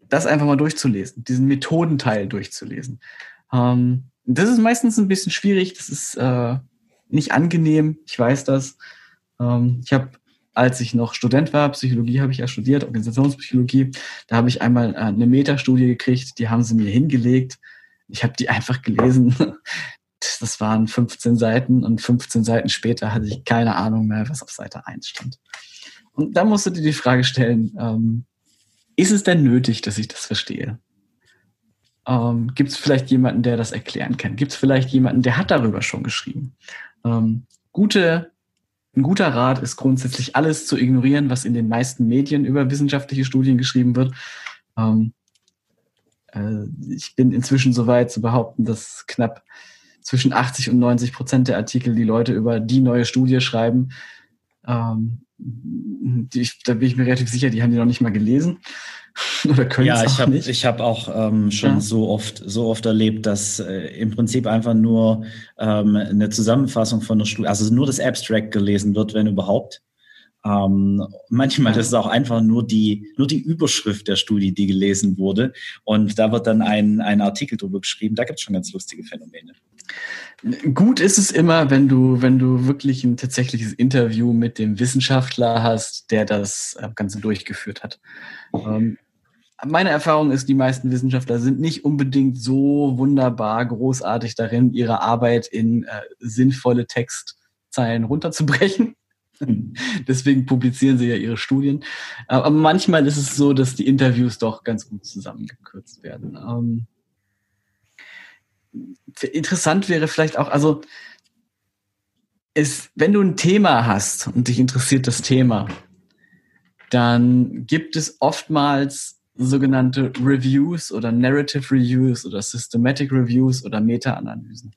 das einfach mal durchzulesen, diesen Methodenteil durchzulesen. Ähm, das ist meistens ein bisschen schwierig, das ist äh, nicht angenehm, ich weiß das. Ähm, ich habe, als ich noch Student war, Psychologie habe ich ja studiert, Organisationspsychologie, da habe ich einmal äh, eine Metastudie gekriegt, die haben sie mir hingelegt. Ich habe die einfach gelesen. Das waren 15 Seiten und 15 Seiten später hatte ich keine Ahnung mehr, was auf Seite 1 stand. Und da musst du dir die Frage stellen, ähm, ist es denn nötig, dass ich das verstehe? Ähm, Gibt es vielleicht jemanden, der das erklären kann? Gibt es vielleicht jemanden, der hat darüber schon geschrieben? Ähm, gute, ein guter Rat ist grundsätzlich alles zu ignorieren, was in den meisten Medien über wissenschaftliche Studien geschrieben wird. Ähm, äh, ich bin inzwischen so weit zu behaupten, dass knapp zwischen 80 und 90 Prozent der Artikel, die Leute über die neue Studie schreiben, ähm, die, da bin ich mir relativ sicher, die haben die noch nicht mal gelesen. Oder können ja, ich habe ich habe auch ähm, schon ja. so oft so oft erlebt, dass äh, im Prinzip einfach nur ähm, eine Zusammenfassung von der Studie, also nur das Abstract gelesen wird, wenn überhaupt. Ähm, manchmal ist es auch einfach nur die, nur die Überschrift der Studie, die gelesen wurde. Und da wird dann ein, ein Artikel drüber geschrieben. Da gibt es schon ganz lustige Phänomene. Gut ist es immer, wenn du, wenn du wirklich ein tatsächliches Interview mit dem Wissenschaftler hast, der das äh, Ganze durchgeführt hat. Ähm, meine Erfahrung ist, die meisten Wissenschaftler sind nicht unbedingt so wunderbar großartig darin, ihre Arbeit in äh, sinnvolle Textzeilen runterzubrechen. Deswegen publizieren sie ja ihre Studien. Aber manchmal ist es so, dass die Interviews doch ganz gut zusammengekürzt werden. Ähm, interessant wäre vielleicht auch, also ist, wenn du ein Thema hast und dich interessiert das Thema, dann gibt es oftmals sogenannte Reviews oder Narrative Reviews oder Systematic Reviews oder Meta-Analysen.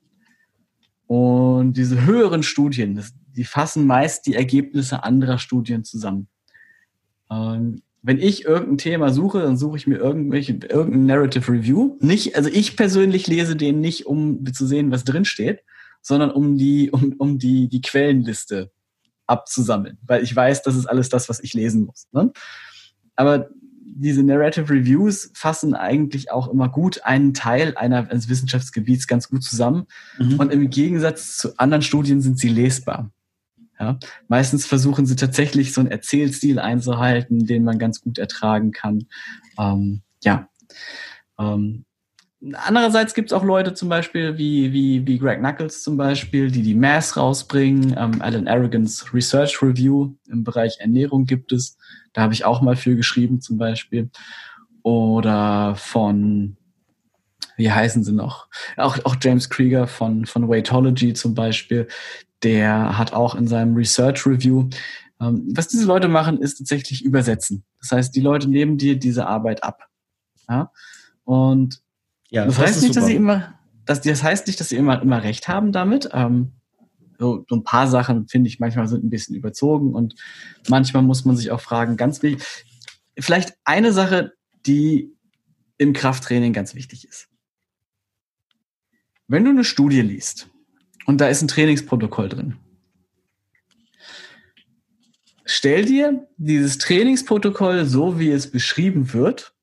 Und diese höheren Studien, die fassen meist die Ergebnisse anderer Studien zusammen. Ähm, wenn ich irgendein Thema suche, dann suche ich mir irgendwelche, irgendein Narrative Review. Nicht, also ich persönlich lese den nicht, um zu sehen, was drin steht, sondern um die, um, um die, die Quellenliste abzusammeln, weil ich weiß, das ist alles das, was ich lesen muss. Ne? Aber diese Narrative Reviews fassen eigentlich auch immer gut einen Teil einer, eines Wissenschaftsgebiets ganz gut zusammen. Mhm. Und im Gegensatz zu anderen Studien sind sie lesbar. Ja, meistens versuchen sie tatsächlich so einen Erzählstil einzuhalten, den man ganz gut ertragen kann. Ähm, ja. Ähm, andererseits gibt es auch Leute zum Beispiel wie, wie, wie Greg Knuckles zum Beispiel, die die Mass rausbringen. Ähm, Alan Arrogans Research Review im Bereich Ernährung gibt es. Da habe ich auch mal für geschrieben zum Beispiel. Oder von wie heißen sie noch? Auch, auch James Krieger von, von Weightology zum Beispiel, der hat auch in seinem Research Review, ähm, was diese Leute machen, ist tatsächlich übersetzen. Das heißt, die Leute nehmen dir diese Arbeit ab. Ja? Und ja, das, das heißt nicht, super. dass sie immer, das, das heißt nicht, dass sie immer, immer recht haben damit. Ähm, so, so ein paar Sachen finde ich manchmal sind ein bisschen überzogen und manchmal muss man sich auch fragen, ganz wichtig, vielleicht eine Sache, die im Krafttraining ganz wichtig ist. Wenn du eine Studie liest und da ist ein Trainingsprotokoll drin. Stell dir dieses Trainingsprotokoll, so wie es beschrieben wird,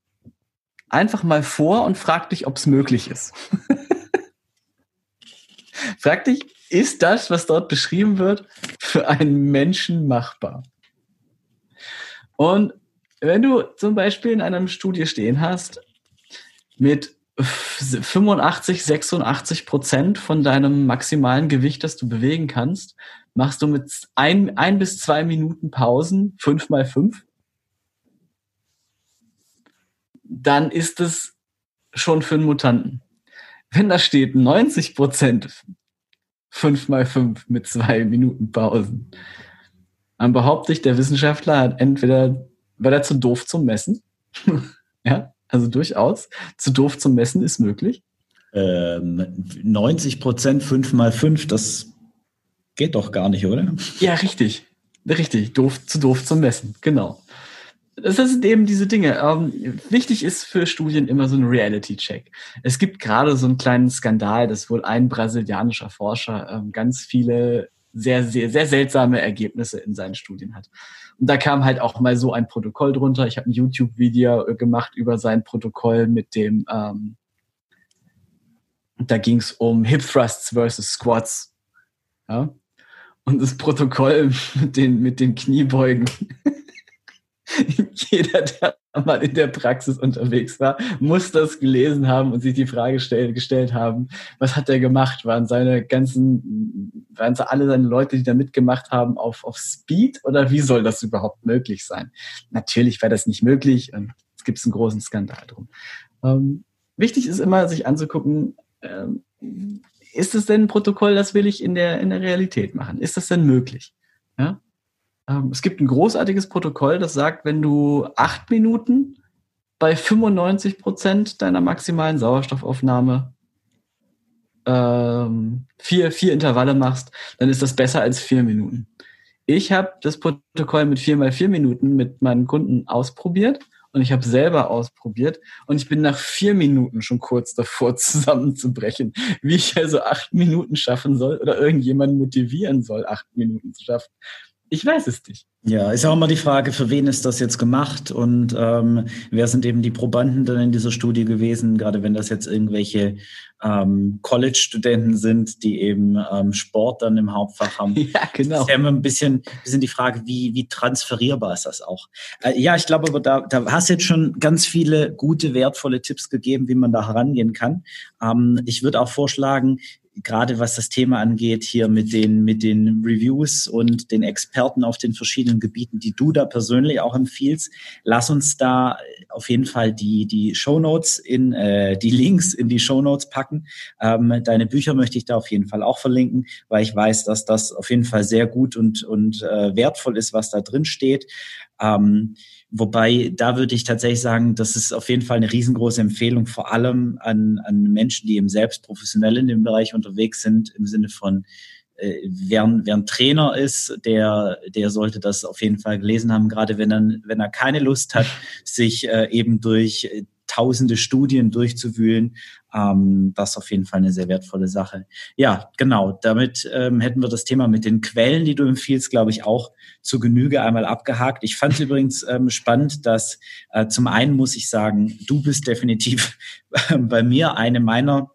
einfach mal vor und frag dich, ob es möglich ist. frag dich, ist das, was dort beschrieben wird, für einen Menschen machbar? Und wenn du zum Beispiel in einer Studie stehen hast mit 85, 86 Prozent von deinem maximalen Gewicht, das du bewegen kannst, machst du mit ein, ein bis zwei Minuten Pausen, fünf mal fünf, dann ist es schon für einen Mutanten. Wenn da steht 90 Prozent, fünf mal fünf mit zwei Minuten Pausen, dann behaupte ich, der Wissenschaftler hat entweder, war er zu doof zum Messen, ja, also durchaus. Zu doof zum Messen ist möglich. Ähm, 90 Prozent, 5 mal 5, das geht doch gar nicht, oder? Ja, richtig. Richtig. Doof, zu doof zum Messen. Genau. Das sind eben diese Dinge. Ähm, wichtig ist für Studien immer so ein Reality-Check. Es gibt gerade so einen kleinen Skandal, dass wohl ein brasilianischer Forscher ähm, ganz viele sehr, sehr, sehr seltsame Ergebnisse in seinen Studien hat. Und da kam halt auch mal so ein Protokoll drunter. Ich habe ein YouTube-Video äh, gemacht über sein Protokoll mit dem, ähm, da ging es um Hip Thrusts versus Squats. Ja? Und das Protokoll mit den, mit den Kniebeugen jeder, der mal in der Praxis unterwegs war, muss das gelesen haben und sich die Frage stell, gestellt haben, was hat er gemacht? Waren seine ganzen, waren so alle seine Leute, die da mitgemacht haben, auf, auf Speed oder wie soll das überhaupt möglich sein? Natürlich wäre das nicht möglich und es gibt einen großen Skandal drum. Ähm, wichtig ist immer, sich anzugucken, ähm, ist es denn ein Protokoll, das will ich in der, in der Realität machen? Ist das denn möglich? Ja? Ähm, es gibt ein großartiges Protokoll, das sagt, wenn du acht Minuten bei 95 Prozent deiner maximalen Sauerstoffaufnahme ähm, vier, vier Intervalle machst, dann ist das besser als vier Minuten. Ich habe das Protokoll mit vier mal vier Minuten mit meinen Kunden ausprobiert und ich habe selber ausprobiert und ich bin nach vier Minuten schon kurz davor zusammenzubrechen, wie ich also acht Minuten schaffen soll oder irgendjemanden motivieren soll, acht Minuten zu schaffen. Ich weiß es nicht. Ja, ist ja auch immer die Frage, für wen ist das jetzt gemacht und ähm, wer sind eben die Probanden dann in dieser Studie gewesen, gerade wenn das jetzt irgendwelche ähm, College-Studenten sind, die eben ähm, Sport dann im Hauptfach haben. Ja, genau. ist ja immer ein bisschen, bisschen die Frage, wie, wie transferierbar ist das auch? Äh, ja, ich glaube aber, da, da hast du jetzt schon ganz viele gute, wertvolle Tipps gegeben, wie man da herangehen kann. Ähm, ich würde auch vorschlagen, gerade was das Thema angeht, hier mit den, mit den Reviews und den Experten auf den verschiedenen Gebieten, die du da persönlich auch empfiehlst, lass uns da auf jeden Fall die, die Show Notes in, äh, die Links in die Show Notes packen. Ähm, deine Bücher möchte ich da auf jeden Fall auch verlinken, weil ich weiß, dass das auf jeden Fall sehr gut und, und äh, wertvoll ist, was da drin steht. Ähm, Wobei, da würde ich tatsächlich sagen, das ist auf jeden Fall eine riesengroße Empfehlung, vor allem an, an Menschen, die eben selbst professionell in dem Bereich unterwegs sind, im Sinne von, äh, wer, wer ein Trainer ist, der, der sollte das auf jeden Fall gelesen haben, gerade wenn er, wenn er keine Lust hat, sich äh, eben durch äh, tausende Studien durchzuwühlen. Ähm, das ist auf jeden Fall eine sehr wertvolle Sache. Ja, genau. Damit ähm, hätten wir das Thema mit den Quellen, die du empfiehlst, glaube ich, auch zu Genüge einmal abgehakt. Ich fand es übrigens ähm, spannend, dass äh, zum einen muss ich sagen, du bist definitiv bei mir eine meiner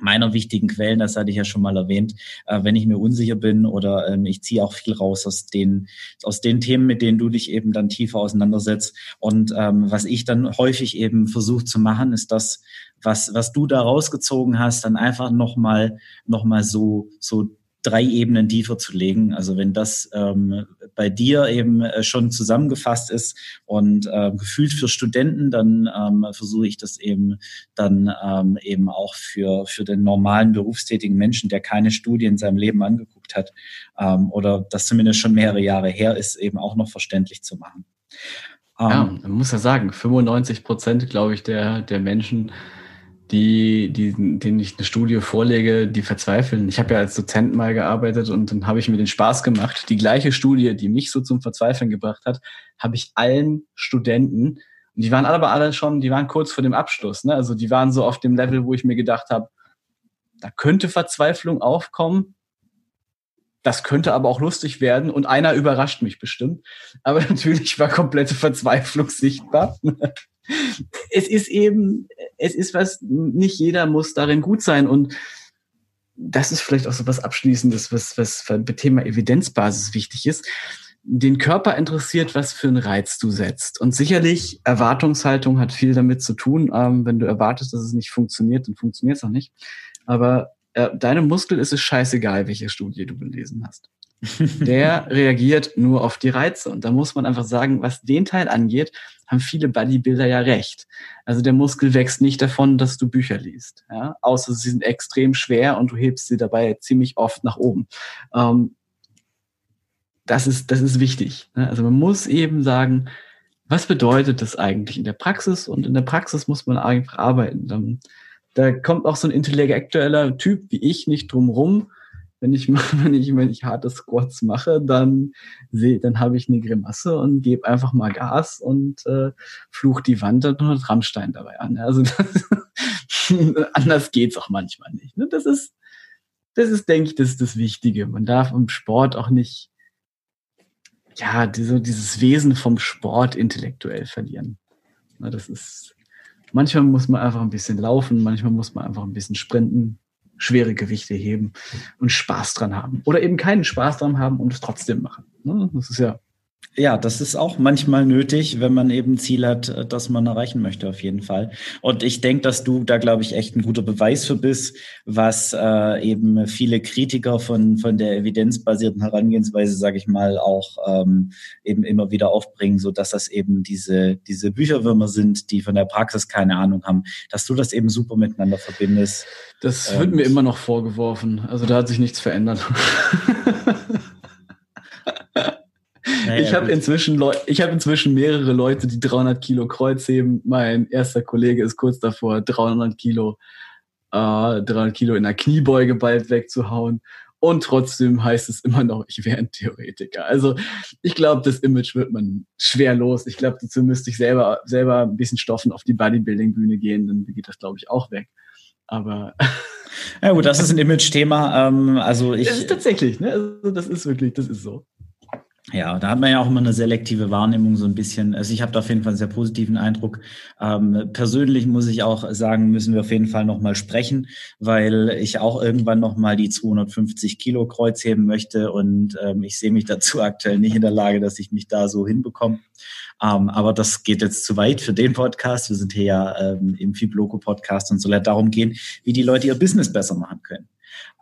meiner wichtigen Quellen, das hatte ich ja schon mal erwähnt, äh, wenn ich mir unsicher bin oder ähm, ich ziehe auch viel raus aus den, aus den Themen, mit denen du dich eben dann tiefer auseinandersetzt. Und ähm, was ich dann häufig eben versuche zu machen, ist das, was, was du da rausgezogen hast, dann einfach nochmal noch mal so, so drei Ebenen tiefer zu legen. Also wenn das ähm, bei dir eben äh, schon zusammengefasst ist und äh, gefühlt für Studenten, dann ähm, versuche ich das eben dann ähm, eben auch für, für den normalen berufstätigen Menschen, der keine Studie in seinem Leben angeguckt hat ähm, oder das zumindest schon mehrere Jahre her ist, eben auch noch verständlich zu machen. ja, ähm, man muss ja sagen, 95 Prozent, glaube ich, der, der Menschen die, die, denen ich eine Studie vorlege, die verzweifeln. Ich habe ja als Dozent mal gearbeitet und dann habe ich mir den Spaß gemacht. Die gleiche Studie, die mich so zum Verzweifeln gebracht hat, habe ich allen Studenten, und die waren aber alle schon, die waren kurz vor dem Abschluss. Ne? Also die waren so auf dem Level, wo ich mir gedacht habe, da könnte Verzweiflung aufkommen. Das könnte aber auch lustig werden und einer überrascht mich bestimmt. Aber natürlich war komplette Verzweiflung sichtbar es ist eben, es ist was, nicht jeder muss darin gut sein und das ist vielleicht auch so was Abschließendes, was, was für Thema Evidenzbasis wichtig ist. Den Körper interessiert, was für einen Reiz du setzt. Und sicherlich, Erwartungshaltung hat viel damit zu tun. Ähm, wenn du erwartest, dass es nicht funktioniert, dann funktioniert es auch nicht. Aber äh, deinem Muskel ist es scheißegal, welche Studie du gelesen hast. Der reagiert nur auf die Reize. Und da muss man einfach sagen, was den Teil angeht, haben viele Bodybuilder ja recht. Also der Muskel wächst nicht davon, dass du Bücher liest. Ja? Außer sie sind extrem schwer und du hebst sie dabei ziemlich oft nach oben. Ähm, das ist, das ist wichtig. Ne? Also man muss eben sagen, was bedeutet das eigentlich in der Praxis? Und in der Praxis muss man einfach arbeiten. Dann Da kommt auch so ein intellektueller Typ wie ich nicht drum rum. Wenn ich, wenn ich, wenn ich harte Squats mache, dann sehe, dann habe ich eine Grimasse und gebe einfach mal Gas und äh, fluch die Wand und hat Rammstein dabei an. Also das, anders geht's auch manchmal nicht. Ne? Das ist, das ist, denke ich, das ist das Wichtige. Man darf im Sport auch nicht, ja, diese, dieses Wesen vom Sport intellektuell verlieren. Na, das ist, manchmal muss man einfach ein bisschen laufen, manchmal muss man einfach ein bisschen sprinten, schwere Gewichte heben und Spaß dran haben. Oder eben keinen Spaß dran haben und es trotzdem machen. Ne? Das ist ja ja, das ist auch manchmal nötig, wenn man eben ein Ziel hat, äh, das man erreichen möchte, auf jeden Fall. Und ich denke, dass du da, glaube ich, echt ein guter Beweis für bist, was äh, eben viele Kritiker von, von der evidenzbasierten Herangehensweise, sage ich mal, auch ähm, eben immer wieder aufbringen, so dass das eben diese, diese Bücherwürmer sind, die von der Praxis keine Ahnung haben, dass du das eben super miteinander verbindest. Das wird mir immer noch vorgeworfen. Also da hat sich nichts verändert. Naja, ich habe inzwischen Leu ich habe inzwischen mehrere Leute, die 300 Kilo Kreuz heben. Mein erster Kollege ist kurz davor, 300 Kilo, äh, 300 Kilo in der Kniebeuge bald wegzuhauen. Und trotzdem heißt es immer noch, ich wäre ein Theoretiker. Also ich glaube, das Image wird man schwer los. Ich glaube, dazu müsste ich selber, selber ein bisschen stoffen auf die Bodybuilding-Bühne gehen, dann geht das, glaube ich, auch weg. Aber ja gut, das ist ein Image-Thema. Ähm, also ich. Das ist tatsächlich, ne? Also das ist wirklich, das ist so. Ja, da hat man ja auch immer eine selektive Wahrnehmung so ein bisschen. Also ich habe da auf jeden Fall einen sehr positiven Eindruck. Ähm, persönlich muss ich auch sagen, müssen wir auf jeden Fall nochmal sprechen, weil ich auch irgendwann nochmal die 250 Kilo Kreuz heben möchte und ähm, ich sehe mich dazu aktuell nicht in der Lage, dass ich mich da so hinbekomme. Ähm, aber das geht jetzt zu weit für den Podcast. Wir sind hier ja ähm, im Fibloco Podcast und soll ja darum gehen, wie die Leute ihr Business besser machen können.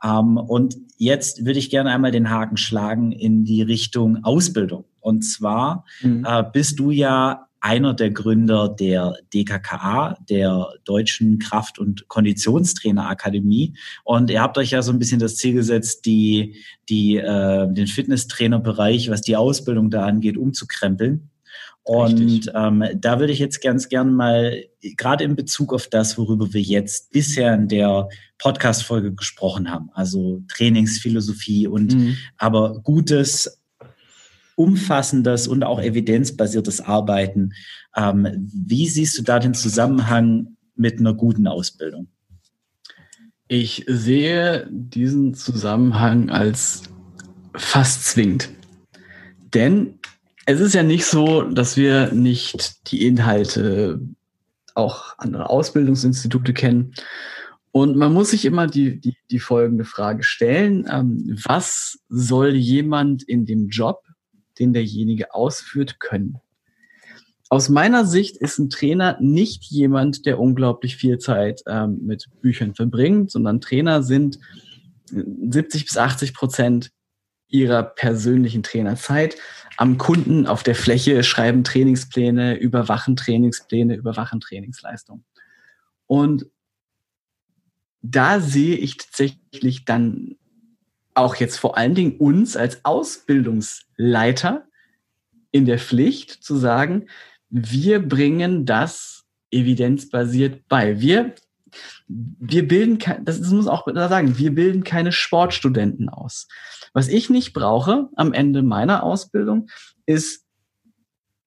Ähm, und jetzt würde ich gerne einmal den Haken schlagen in die Richtung Ausbildung. Und zwar mhm. äh, bist du ja einer der Gründer der DKKA, der Deutschen Kraft- und Konditionstrainerakademie. Und ihr habt euch ja so ein bisschen das Ziel gesetzt, die, die, äh, den Fitnesstrainerbereich, was die Ausbildung da angeht, umzukrempeln. Und ähm, da würde ich jetzt ganz gerne mal, gerade in Bezug auf das, worüber wir jetzt bisher in der Podcast-Folge gesprochen haben, also Trainingsphilosophie und mhm. aber gutes, umfassendes und auch evidenzbasiertes Arbeiten. Ähm, wie siehst du da den Zusammenhang mit einer guten Ausbildung? Ich sehe diesen Zusammenhang als fast zwingend. Denn es ist ja nicht so, dass wir nicht die Inhalte auch anderer Ausbildungsinstitute kennen. Und man muss sich immer die, die, die folgende Frage stellen. Ähm, was soll jemand in dem Job, den derjenige ausführt, können? Aus meiner Sicht ist ein Trainer nicht jemand, der unglaublich viel Zeit ähm, mit Büchern verbringt, sondern Trainer sind 70 bis 80 Prozent ihrer persönlichen Trainerzeit am Kunden auf der Fläche, schreiben Trainingspläne, überwachen Trainingspläne, überwachen Trainingsleistung. Und da sehe ich tatsächlich dann auch jetzt vor allen Dingen uns als Ausbildungsleiter in der Pflicht zu sagen, wir bringen das evidenzbasiert bei. Wir, wir bilden, das muss auch sagen, wir bilden keine Sportstudenten aus. Was ich nicht brauche am Ende meiner Ausbildung, ist,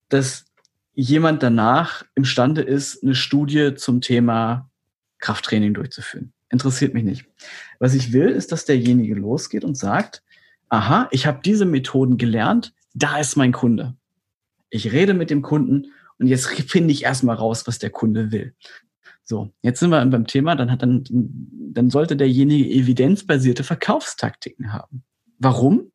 dass jemand danach imstande ist, eine Studie zum Thema Krafttraining durchzuführen. Interessiert mich nicht. Was ich will, ist, dass derjenige losgeht und sagt, aha, ich habe diese Methoden gelernt, da ist mein Kunde. Ich rede mit dem Kunden und jetzt finde ich erstmal raus, was der Kunde will. So, jetzt sind wir beim Thema, dann hat dann, dann sollte derjenige evidenzbasierte Verkaufstaktiken haben. Warum?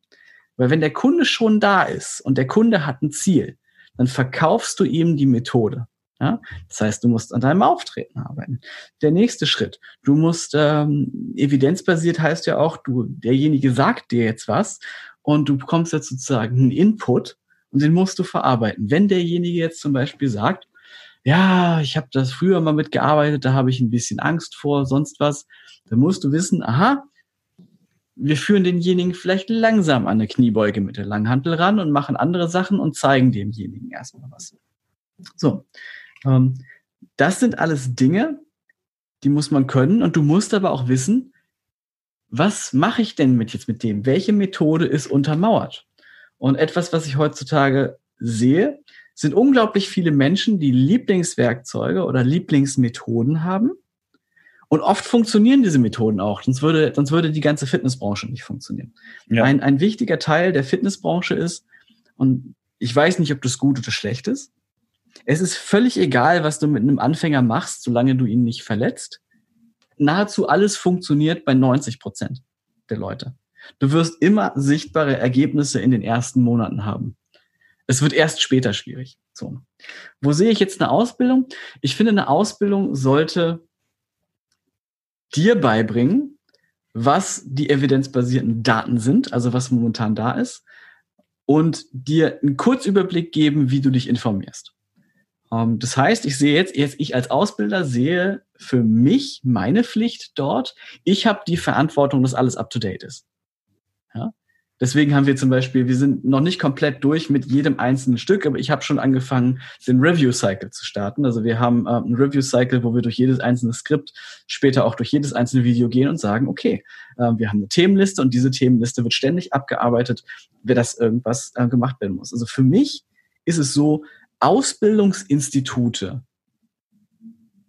Weil wenn der Kunde schon da ist und der Kunde hat ein Ziel, dann verkaufst du ihm die Methode. Ja? Das heißt, du musst an deinem Auftreten arbeiten. Der nächste Schritt, du musst ähm, evidenzbasiert heißt ja auch, du derjenige sagt dir jetzt was und du bekommst jetzt sozusagen einen Input und den musst du verarbeiten. Wenn derjenige jetzt zum Beispiel sagt, ja, ich habe das früher mal mitgearbeitet, da habe ich ein bisschen Angst vor, sonst was, dann musst du wissen, aha, wir führen denjenigen vielleicht langsam an eine Kniebeuge mit der Langhantel ran und machen andere Sachen und zeigen demjenigen erstmal was. So, ähm, das sind alles Dinge, die muss man können und du musst aber auch wissen, was mache ich denn mit jetzt mit dem? Welche Methode ist untermauert? Und etwas, was ich heutzutage sehe, sind unglaublich viele Menschen, die Lieblingswerkzeuge oder Lieblingsmethoden haben. Und oft funktionieren diese Methoden auch, sonst würde, sonst würde die ganze Fitnessbranche nicht funktionieren. Ja. Ein, ein wichtiger Teil der Fitnessbranche ist, und ich weiß nicht, ob das gut oder schlecht ist, es ist völlig egal, was du mit einem Anfänger machst, solange du ihn nicht verletzt. Nahezu alles funktioniert bei 90 Prozent der Leute. Du wirst immer sichtbare Ergebnisse in den ersten Monaten haben. Es wird erst später schwierig. So. Wo sehe ich jetzt eine Ausbildung? Ich finde, eine Ausbildung sollte dir beibringen, was die evidenzbasierten Daten sind, also was momentan da ist, und dir einen Kurzüberblick geben, wie du dich informierst. Ähm, das heißt, ich sehe jetzt, jetzt, ich als Ausbilder sehe für mich meine Pflicht dort. Ich habe die Verantwortung, dass alles up to date ist. Deswegen haben wir zum Beispiel, wir sind noch nicht komplett durch mit jedem einzelnen Stück, aber ich habe schon angefangen, den Review-Cycle zu starten. Also wir haben äh, einen Review-Cycle, wo wir durch jedes einzelne Skript, später auch durch jedes einzelne Video gehen und sagen, okay, äh, wir haben eine Themenliste und diese Themenliste wird ständig abgearbeitet, wer das irgendwas äh, gemacht werden muss. Also für mich ist es so, Ausbildungsinstitute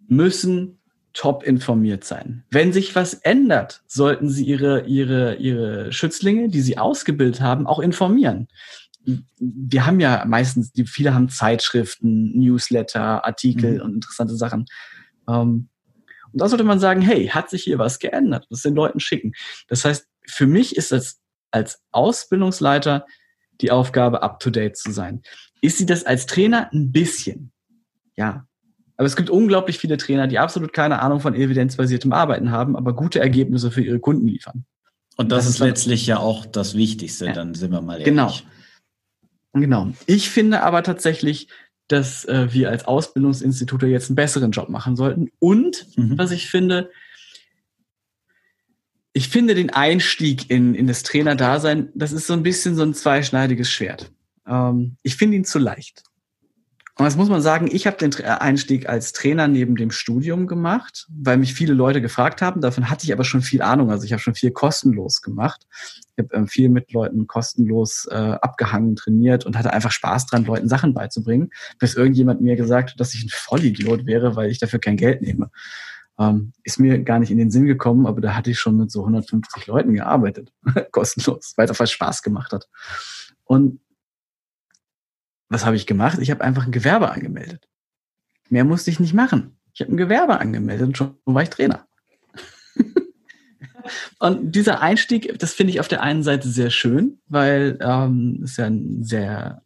müssen top informiert sein. Wenn sich was ändert, sollten sie ihre, ihre, ihre Schützlinge, die sie ausgebildet haben, auch informieren. Wir haben ja meistens, die, viele haben Zeitschriften, Newsletter, Artikel mhm. und interessante Sachen. Ähm, und da sollte man sagen, hey, hat sich hier was geändert? Das den Leuten schicken. Das heißt, für mich ist es als Ausbildungsleiter die Aufgabe, up to date zu sein. Ist sie das als Trainer? Ein bisschen. Ja. Aber es gibt unglaublich viele Trainer, die absolut keine Ahnung von evidenzbasiertem Arbeiten haben, aber gute Ergebnisse für ihre Kunden liefern. Und das, das ist letztlich ja auch das Wichtigste, ja. dann sind wir mal ehrlich. Genau. Genau. Ich finde aber tatsächlich, dass äh, wir als Ausbildungsinstitute jetzt einen besseren Job machen sollten. Und mhm. was ich finde, ich finde den Einstieg in, in das Trainerdasein, das ist so ein bisschen so ein zweischneidiges Schwert. Ähm, ich finde ihn zu leicht. Und das muss man sagen, ich habe den Einstieg als Trainer neben dem Studium gemacht, weil mich viele Leute gefragt haben. Davon hatte ich aber schon viel Ahnung. Also ich habe schon viel kostenlos gemacht. Ich habe ähm, viel mit Leuten kostenlos äh, abgehangen, trainiert und hatte einfach Spaß dran, Leuten Sachen beizubringen, bis irgendjemand mir gesagt hat, dass ich ein Vollidiot wäre, weil ich dafür kein Geld nehme. Ähm, ist mir gar nicht in den Sinn gekommen, aber da hatte ich schon mit so 150 Leuten gearbeitet, kostenlos, weil es Spaß gemacht hat. Und was habe ich gemacht? Ich habe einfach ein Gewerbe angemeldet. Mehr musste ich nicht machen. Ich habe ein Gewerbe angemeldet und schon war ich Trainer. und dieser Einstieg, das finde ich auf der einen Seite sehr schön, weil ähm, es ja ein sehr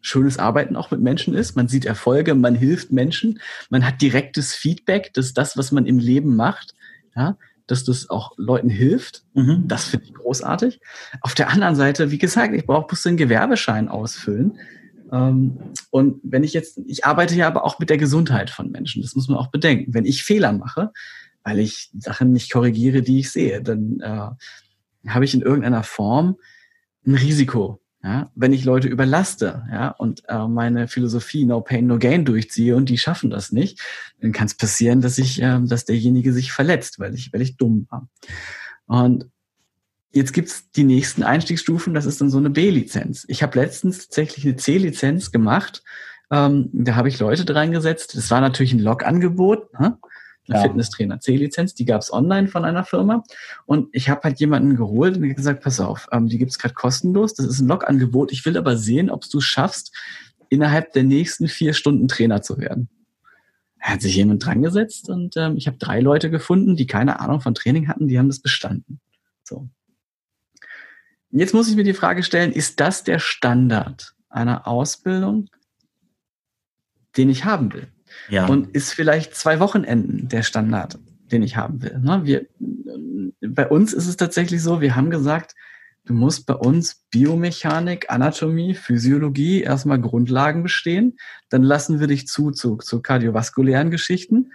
schönes Arbeiten auch mit Menschen ist. Man sieht Erfolge, man hilft Menschen, man hat direktes Feedback, dass das, was man im Leben macht, ja, dass das auch Leuten hilft. Mhm. Das finde ich großartig. Auf der anderen Seite, wie gesagt, ich brauche bloß den Gewerbeschein ausfüllen. Ähm, und wenn ich jetzt, ich arbeite ja aber auch mit der Gesundheit von Menschen, das muss man auch bedenken. Wenn ich Fehler mache, weil ich Sachen nicht korrigiere, die ich sehe, dann äh, habe ich in irgendeiner Form ein Risiko. Ja? Wenn ich Leute überlaste ja, und äh, meine Philosophie No Pain, No Gain durchziehe und die schaffen das nicht, dann kann es passieren, dass ich, äh, dass derjenige sich verletzt, weil ich, weil ich dumm war. Und Jetzt gibt's die nächsten Einstiegsstufen, das ist dann so eine B-Lizenz. Ich habe letztens tatsächlich eine C-Lizenz gemacht. Ähm, da habe ich Leute dran gesetzt. Das war natürlich ein Log-Angebot, ne? eine ja. Fitnesstrainer C-Lizenz, die gab's online von einer Firma. Und ich habe halt jemanden geholt und gesagt, pass auf, ähm, die gibt's gerade kostenlos. Das ist ein Log-Angebot. Ich will aber sehen, ob du schaffst, innerhalb der nächsten vier Stunden Trainer zu werden. Da hat sich jemand dran gesetzt und ähm, ich habe drei Leute gefunden, die keine Ahnung von Training hatten, die haben das bestanden. So. Jetzt muss ich mir die Frage stellen, ist das der Standard einer Ausbildung, den ich haben will? Ja. Und ist vielleicht zwei Wochenenden der Standard, den ich haben will? Ne? Wir, bei uns ist es tatsächlich so, wir haben gesagt, du musst bei uns Biomechanik, Anatomie, Physiologie erstmal Grundlagen bestehen. Dann lassen wir dich zu, zu, zu kardiovaskulären Geschichten.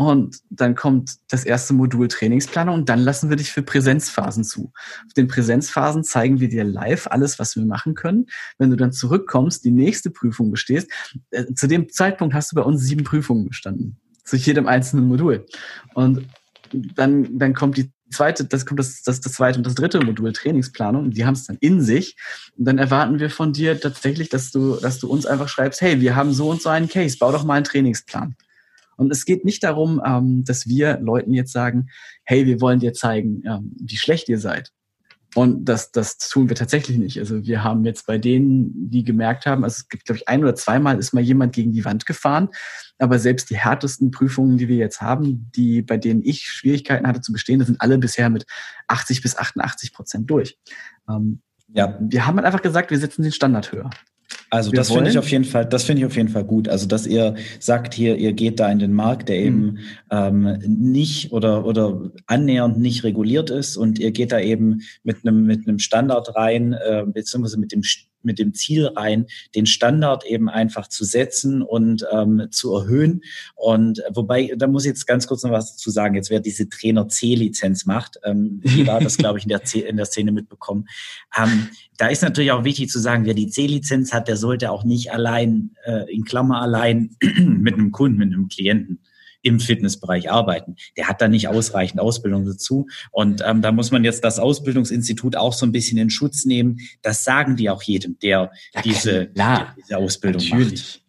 Und dann kommt das erste Modul Trainingsplanung und dann lassen wir dich für Präsenzphasen zu. Auf den Präsenzphasen zeigen wir dir live alles, was wir machen können. Wenn du dann zurückkommst, die nächste Prüfung bestehst, äh, zu dem Zeitpunkt hast du bei uns sieben Prüfungen bestanden. zu jedem einzelnen Modul. Und dann, dann kommt die zweite, das kommt das, das, das zweite und das dritte Modul Trainingsplanung. Die haben es dann in sich. Und dann erwarten wir von dir tatsächlich, dass du, dass du uns einfach schreibst, hey, wir haben so und so einen Case, bau doch mal einen Trainingsplan. Und es geht nicht darum, ähm, dass wir Leuten jetzt sagen, hey, wir wollen dir zeigen, ähm, wie schlecht ihr seid. Und das, das tun wir tatsächlich nicht. Also wir haben jetzt bei denen, die gemerkt haben, also es gibt, glaube ich, ein oder zweimal ist mal jemand gegen die Wand gefahren. Aber selbst die härtesten Prüfungen, die wir jetzt haben, die, bei denen ich Schwierigkeiten hatte zu bestehen, das sind alle bisher mit 80 bis 88 Prozent durch. Ähm, ja. Wir haben halt einfach gesagt, wir setzen den Standard höher. Also das finde ich auf jeden Fall, das finde ich auf jeden Fall gut. Also dass ihr sagt hier, ihr geht da in den Markt, der eben mhm. ähm, nicht oder oder annähernd nicht reguliert ist und ihr geht da eben mit einem mit einem Standard rein, äh, beziehungsweise mit dem mit dem Ziel rein, den Standard eben einfach zu setzen und ähm, zu erhöhen. Und äh, wobei, da muss ich jetzt ganz kurz noch was dazu sagen. Jetzt wer diese Trainer C-Lizenz macht, ähm, war das, glaube ich, in der, C in der Szene mitbekommen. Ähm, da ist natürlich auch wichtig zu sagen, wer die C-Lizenz hat, der sollte auch nicht allein, äh, in Klammer allein mit einem Kunden, mit einem Klienten im Fitnessbereich arbeiten. Der hat da nicht ausreichend Ausbildung dazu. Und ähm, da muss man jetzt das Ausbildungsinstitut auch so ein bisschen in Schutz nehmen. Das sagen die auch jedem, der ja, diese, klar. diese Ausbildung Natürlich. macht.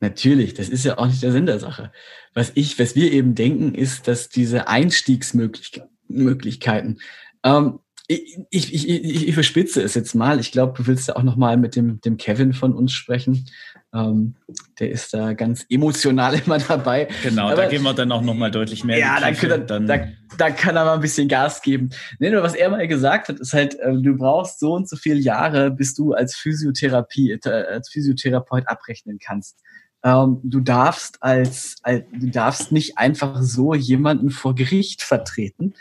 Natürlich, das ist ja auch nicht der Sinn der Sache. Was ich, was wir eben denken, ist, dass diese Einstiegsmöglichkeiten, ähm, ich, ich, ich, ich, ich verspitze es jetzt mal. Ich glaube, du willst ja auch noch mal mit dem, dem Kevin von uns sprechen. Ähm, der ist da ganz emotional immer dabei. Genau, Aber, da gehen wir dann auch noch mal deutlich mehr. Ja, dann, können, dann, da, da kann er mal ein bisschen Gas geben. Nee, nur was er mal gesagt hat, ist halt, äh, du brauchst so und so viele Jahre, bis du als Physiotherapie, äh, als Physiotherapeut abrechnen kannst. Ähm, du darfst als, als, du darfst nicht einfach so jemanden vor Gericht vertreten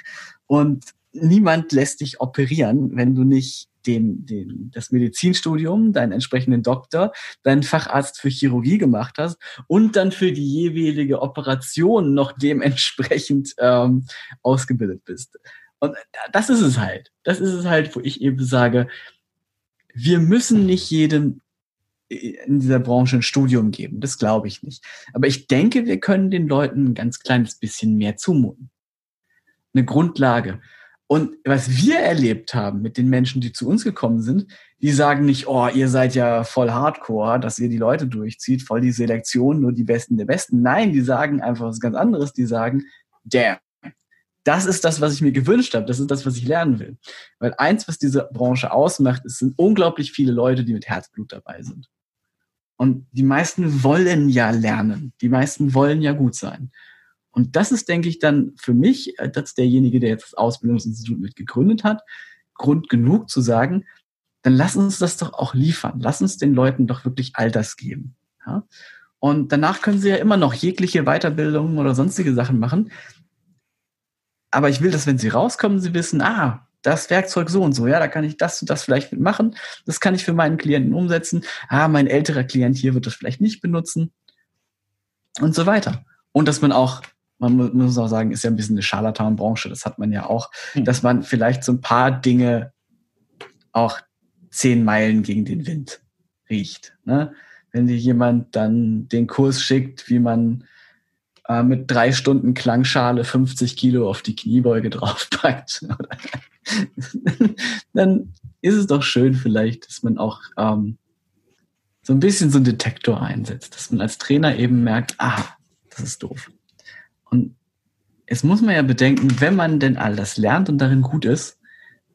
und niemand lässt dich operieren, wenn du nicht den, den, das Medizinstudium, deinen entsprechenden Doktor, deinen Facharzt für Chirurgie gemacht hast und dann für die jeweilige Operation noch dementsprechend ähm, ausgebildet bist. Und das ist es halt. Das ist es halt, wo ich eben sage, wir müssen nicht jedem in dieser Branche ein Studium geben. Das glaube ich nicht. Aber ich denke, wir können den Leuten ein ganz kleines bisschen mehr zumuten. Eine Grundlage. Und was wir erlebt haben mit den Menschen, die zu uns gekommen sind, die sagen nicht, oh, ihr seid ja voll Hardcore, dass ihr die Leute durchzieht, voll die Selektion, nur die Besten der Besten. Nein, die sagen einfach was ganz anderes. Die sagen, damn, das ist das, was ich mir gewünscht habe. Das ist das, was ich lernen will. Weil eins, was diese Branche ausmacht, ist, sind unglaublich viele Leute, die mit Herzblut dabei sind. Und die meisten wollen ja lernen. Die meisten wollen ja gut sein. Und das ist, denke ich, dann für mich, äh, als derjenige, der jetzt das Ausbildungsinstitut mit gegründet hat, Grund genug zu sagen, dann lass uns das doch auch liefern. Lass uns den Leuten doch wirklich all das geben. Ja? Und danach können sie ja immer noch jegliche Weiterbildungen oder sonstige Sachen machen. Aber ich will, dass wenn sie rauskommen, sie wissen, ah, das Werkzeug so und so, ja, da kann ich das und das vielleicht mitmachen. Das kann ich für meinen Klienten umsetzen. Ah, mein älterer Klient hier wird das vielleicht nicht benutzen. Und so weiter. Und dass man auch man muss auch sagen, ist ja ein bisschen eine Scharlatan-Branche, das hat man ja auch, mhm. dass man vielleicht so ein paar Dinge auch zehn Meilen gegen den Wind riecht. Ne? Wenn dir jemand dann den Kurs schickt, wie man äh, mit drei Stunden Klangschale 50 Kilo auf die Kniebeuge draufpackt, dann ist es doch schön vielleicht, dass man auch ähm, so ein bisschen so einen Detektor einsetzt, dass man als Trainer eben merkt, ah, das ist doof. Und es muss man ja bedenken, wenn man denn all das lernt und darin gut ist,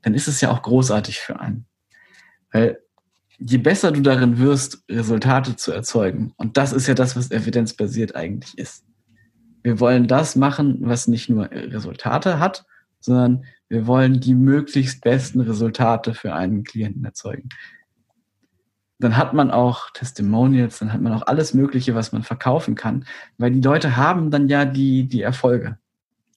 dann ist es ja auch großartig für einen. Weil je besser du darin wirst, Resultate zu erzeugen, und das ist ja das, was evidenzbasiert eigentlich ist. Wir wollen das machen, was nicht nur Resultate hat, sondern wir wollen die möglichst besten Resultate für einen Klienten erzeugen dann hat man auch Testimonials, dann hat man auch alles Mögliche, was man verkaufen kann, weil die Leute haben dann ja die, die Erfolge.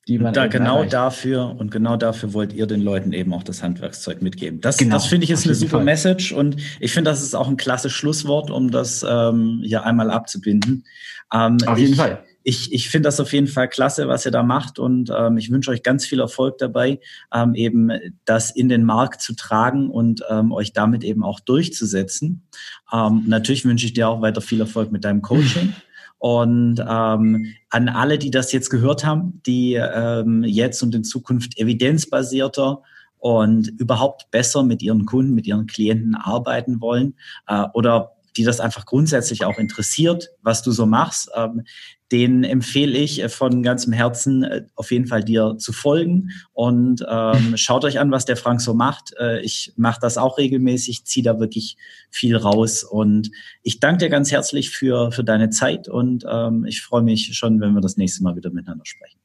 Die man da genau erreicht. dafür und genau dafür wollt ihr den Leuten eben auch das Handwerkszeug mitgeben. Das, genau, das finde ich ist eine super Fall. Message und ich finde, das ist auch ein klasse Schlusswort, um das ähm, hier einmal abzubinden. Ähm, Auf jeden ich, Fall ich, ich finde das auf jeden Fall klasse, was ihr da macht und ähm, ich wünsche euch ganz viel Erfolg dabei, ähm, eben das in den Markt zu tragen und ähm, euch damit eben auch durchzusetzen. Ähm, natürlich wünsche ich dir auch weiter viel Erfolg mit deinem Coaching. Und ähm, an alle, die das jetzt gehört haben, die ähm, jetzt und in Zukunft evidenzbasierter und überhaupt besser mit ihren Kunden, mit ihren Klienten arbeiten wollen äh, oder die das einfach grundsätzlich auch interessiert, was du so machst, ähm, den empfehle ich äh, von ganzem Herzen äh, auf jeden Fall dir zu folgen und ähm, schaut euch an, was der Frank so macht. Äh, ich mache das auch regelmäßig, ziehe da wirklich viel raus und ich danke dir ganz herzlich für, für deine Zeit und ähm, ich freue mich schon, wenn wir das nächste Mal wieder miteinander sprechen.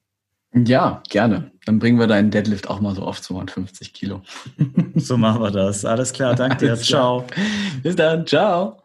Ja, gerne. Dann bringen wir deinen Deadlift auch mal so auf 250 Kilo. so machen wir das. Alles klar, danke dir. Ciao. Bis dann. Ciao.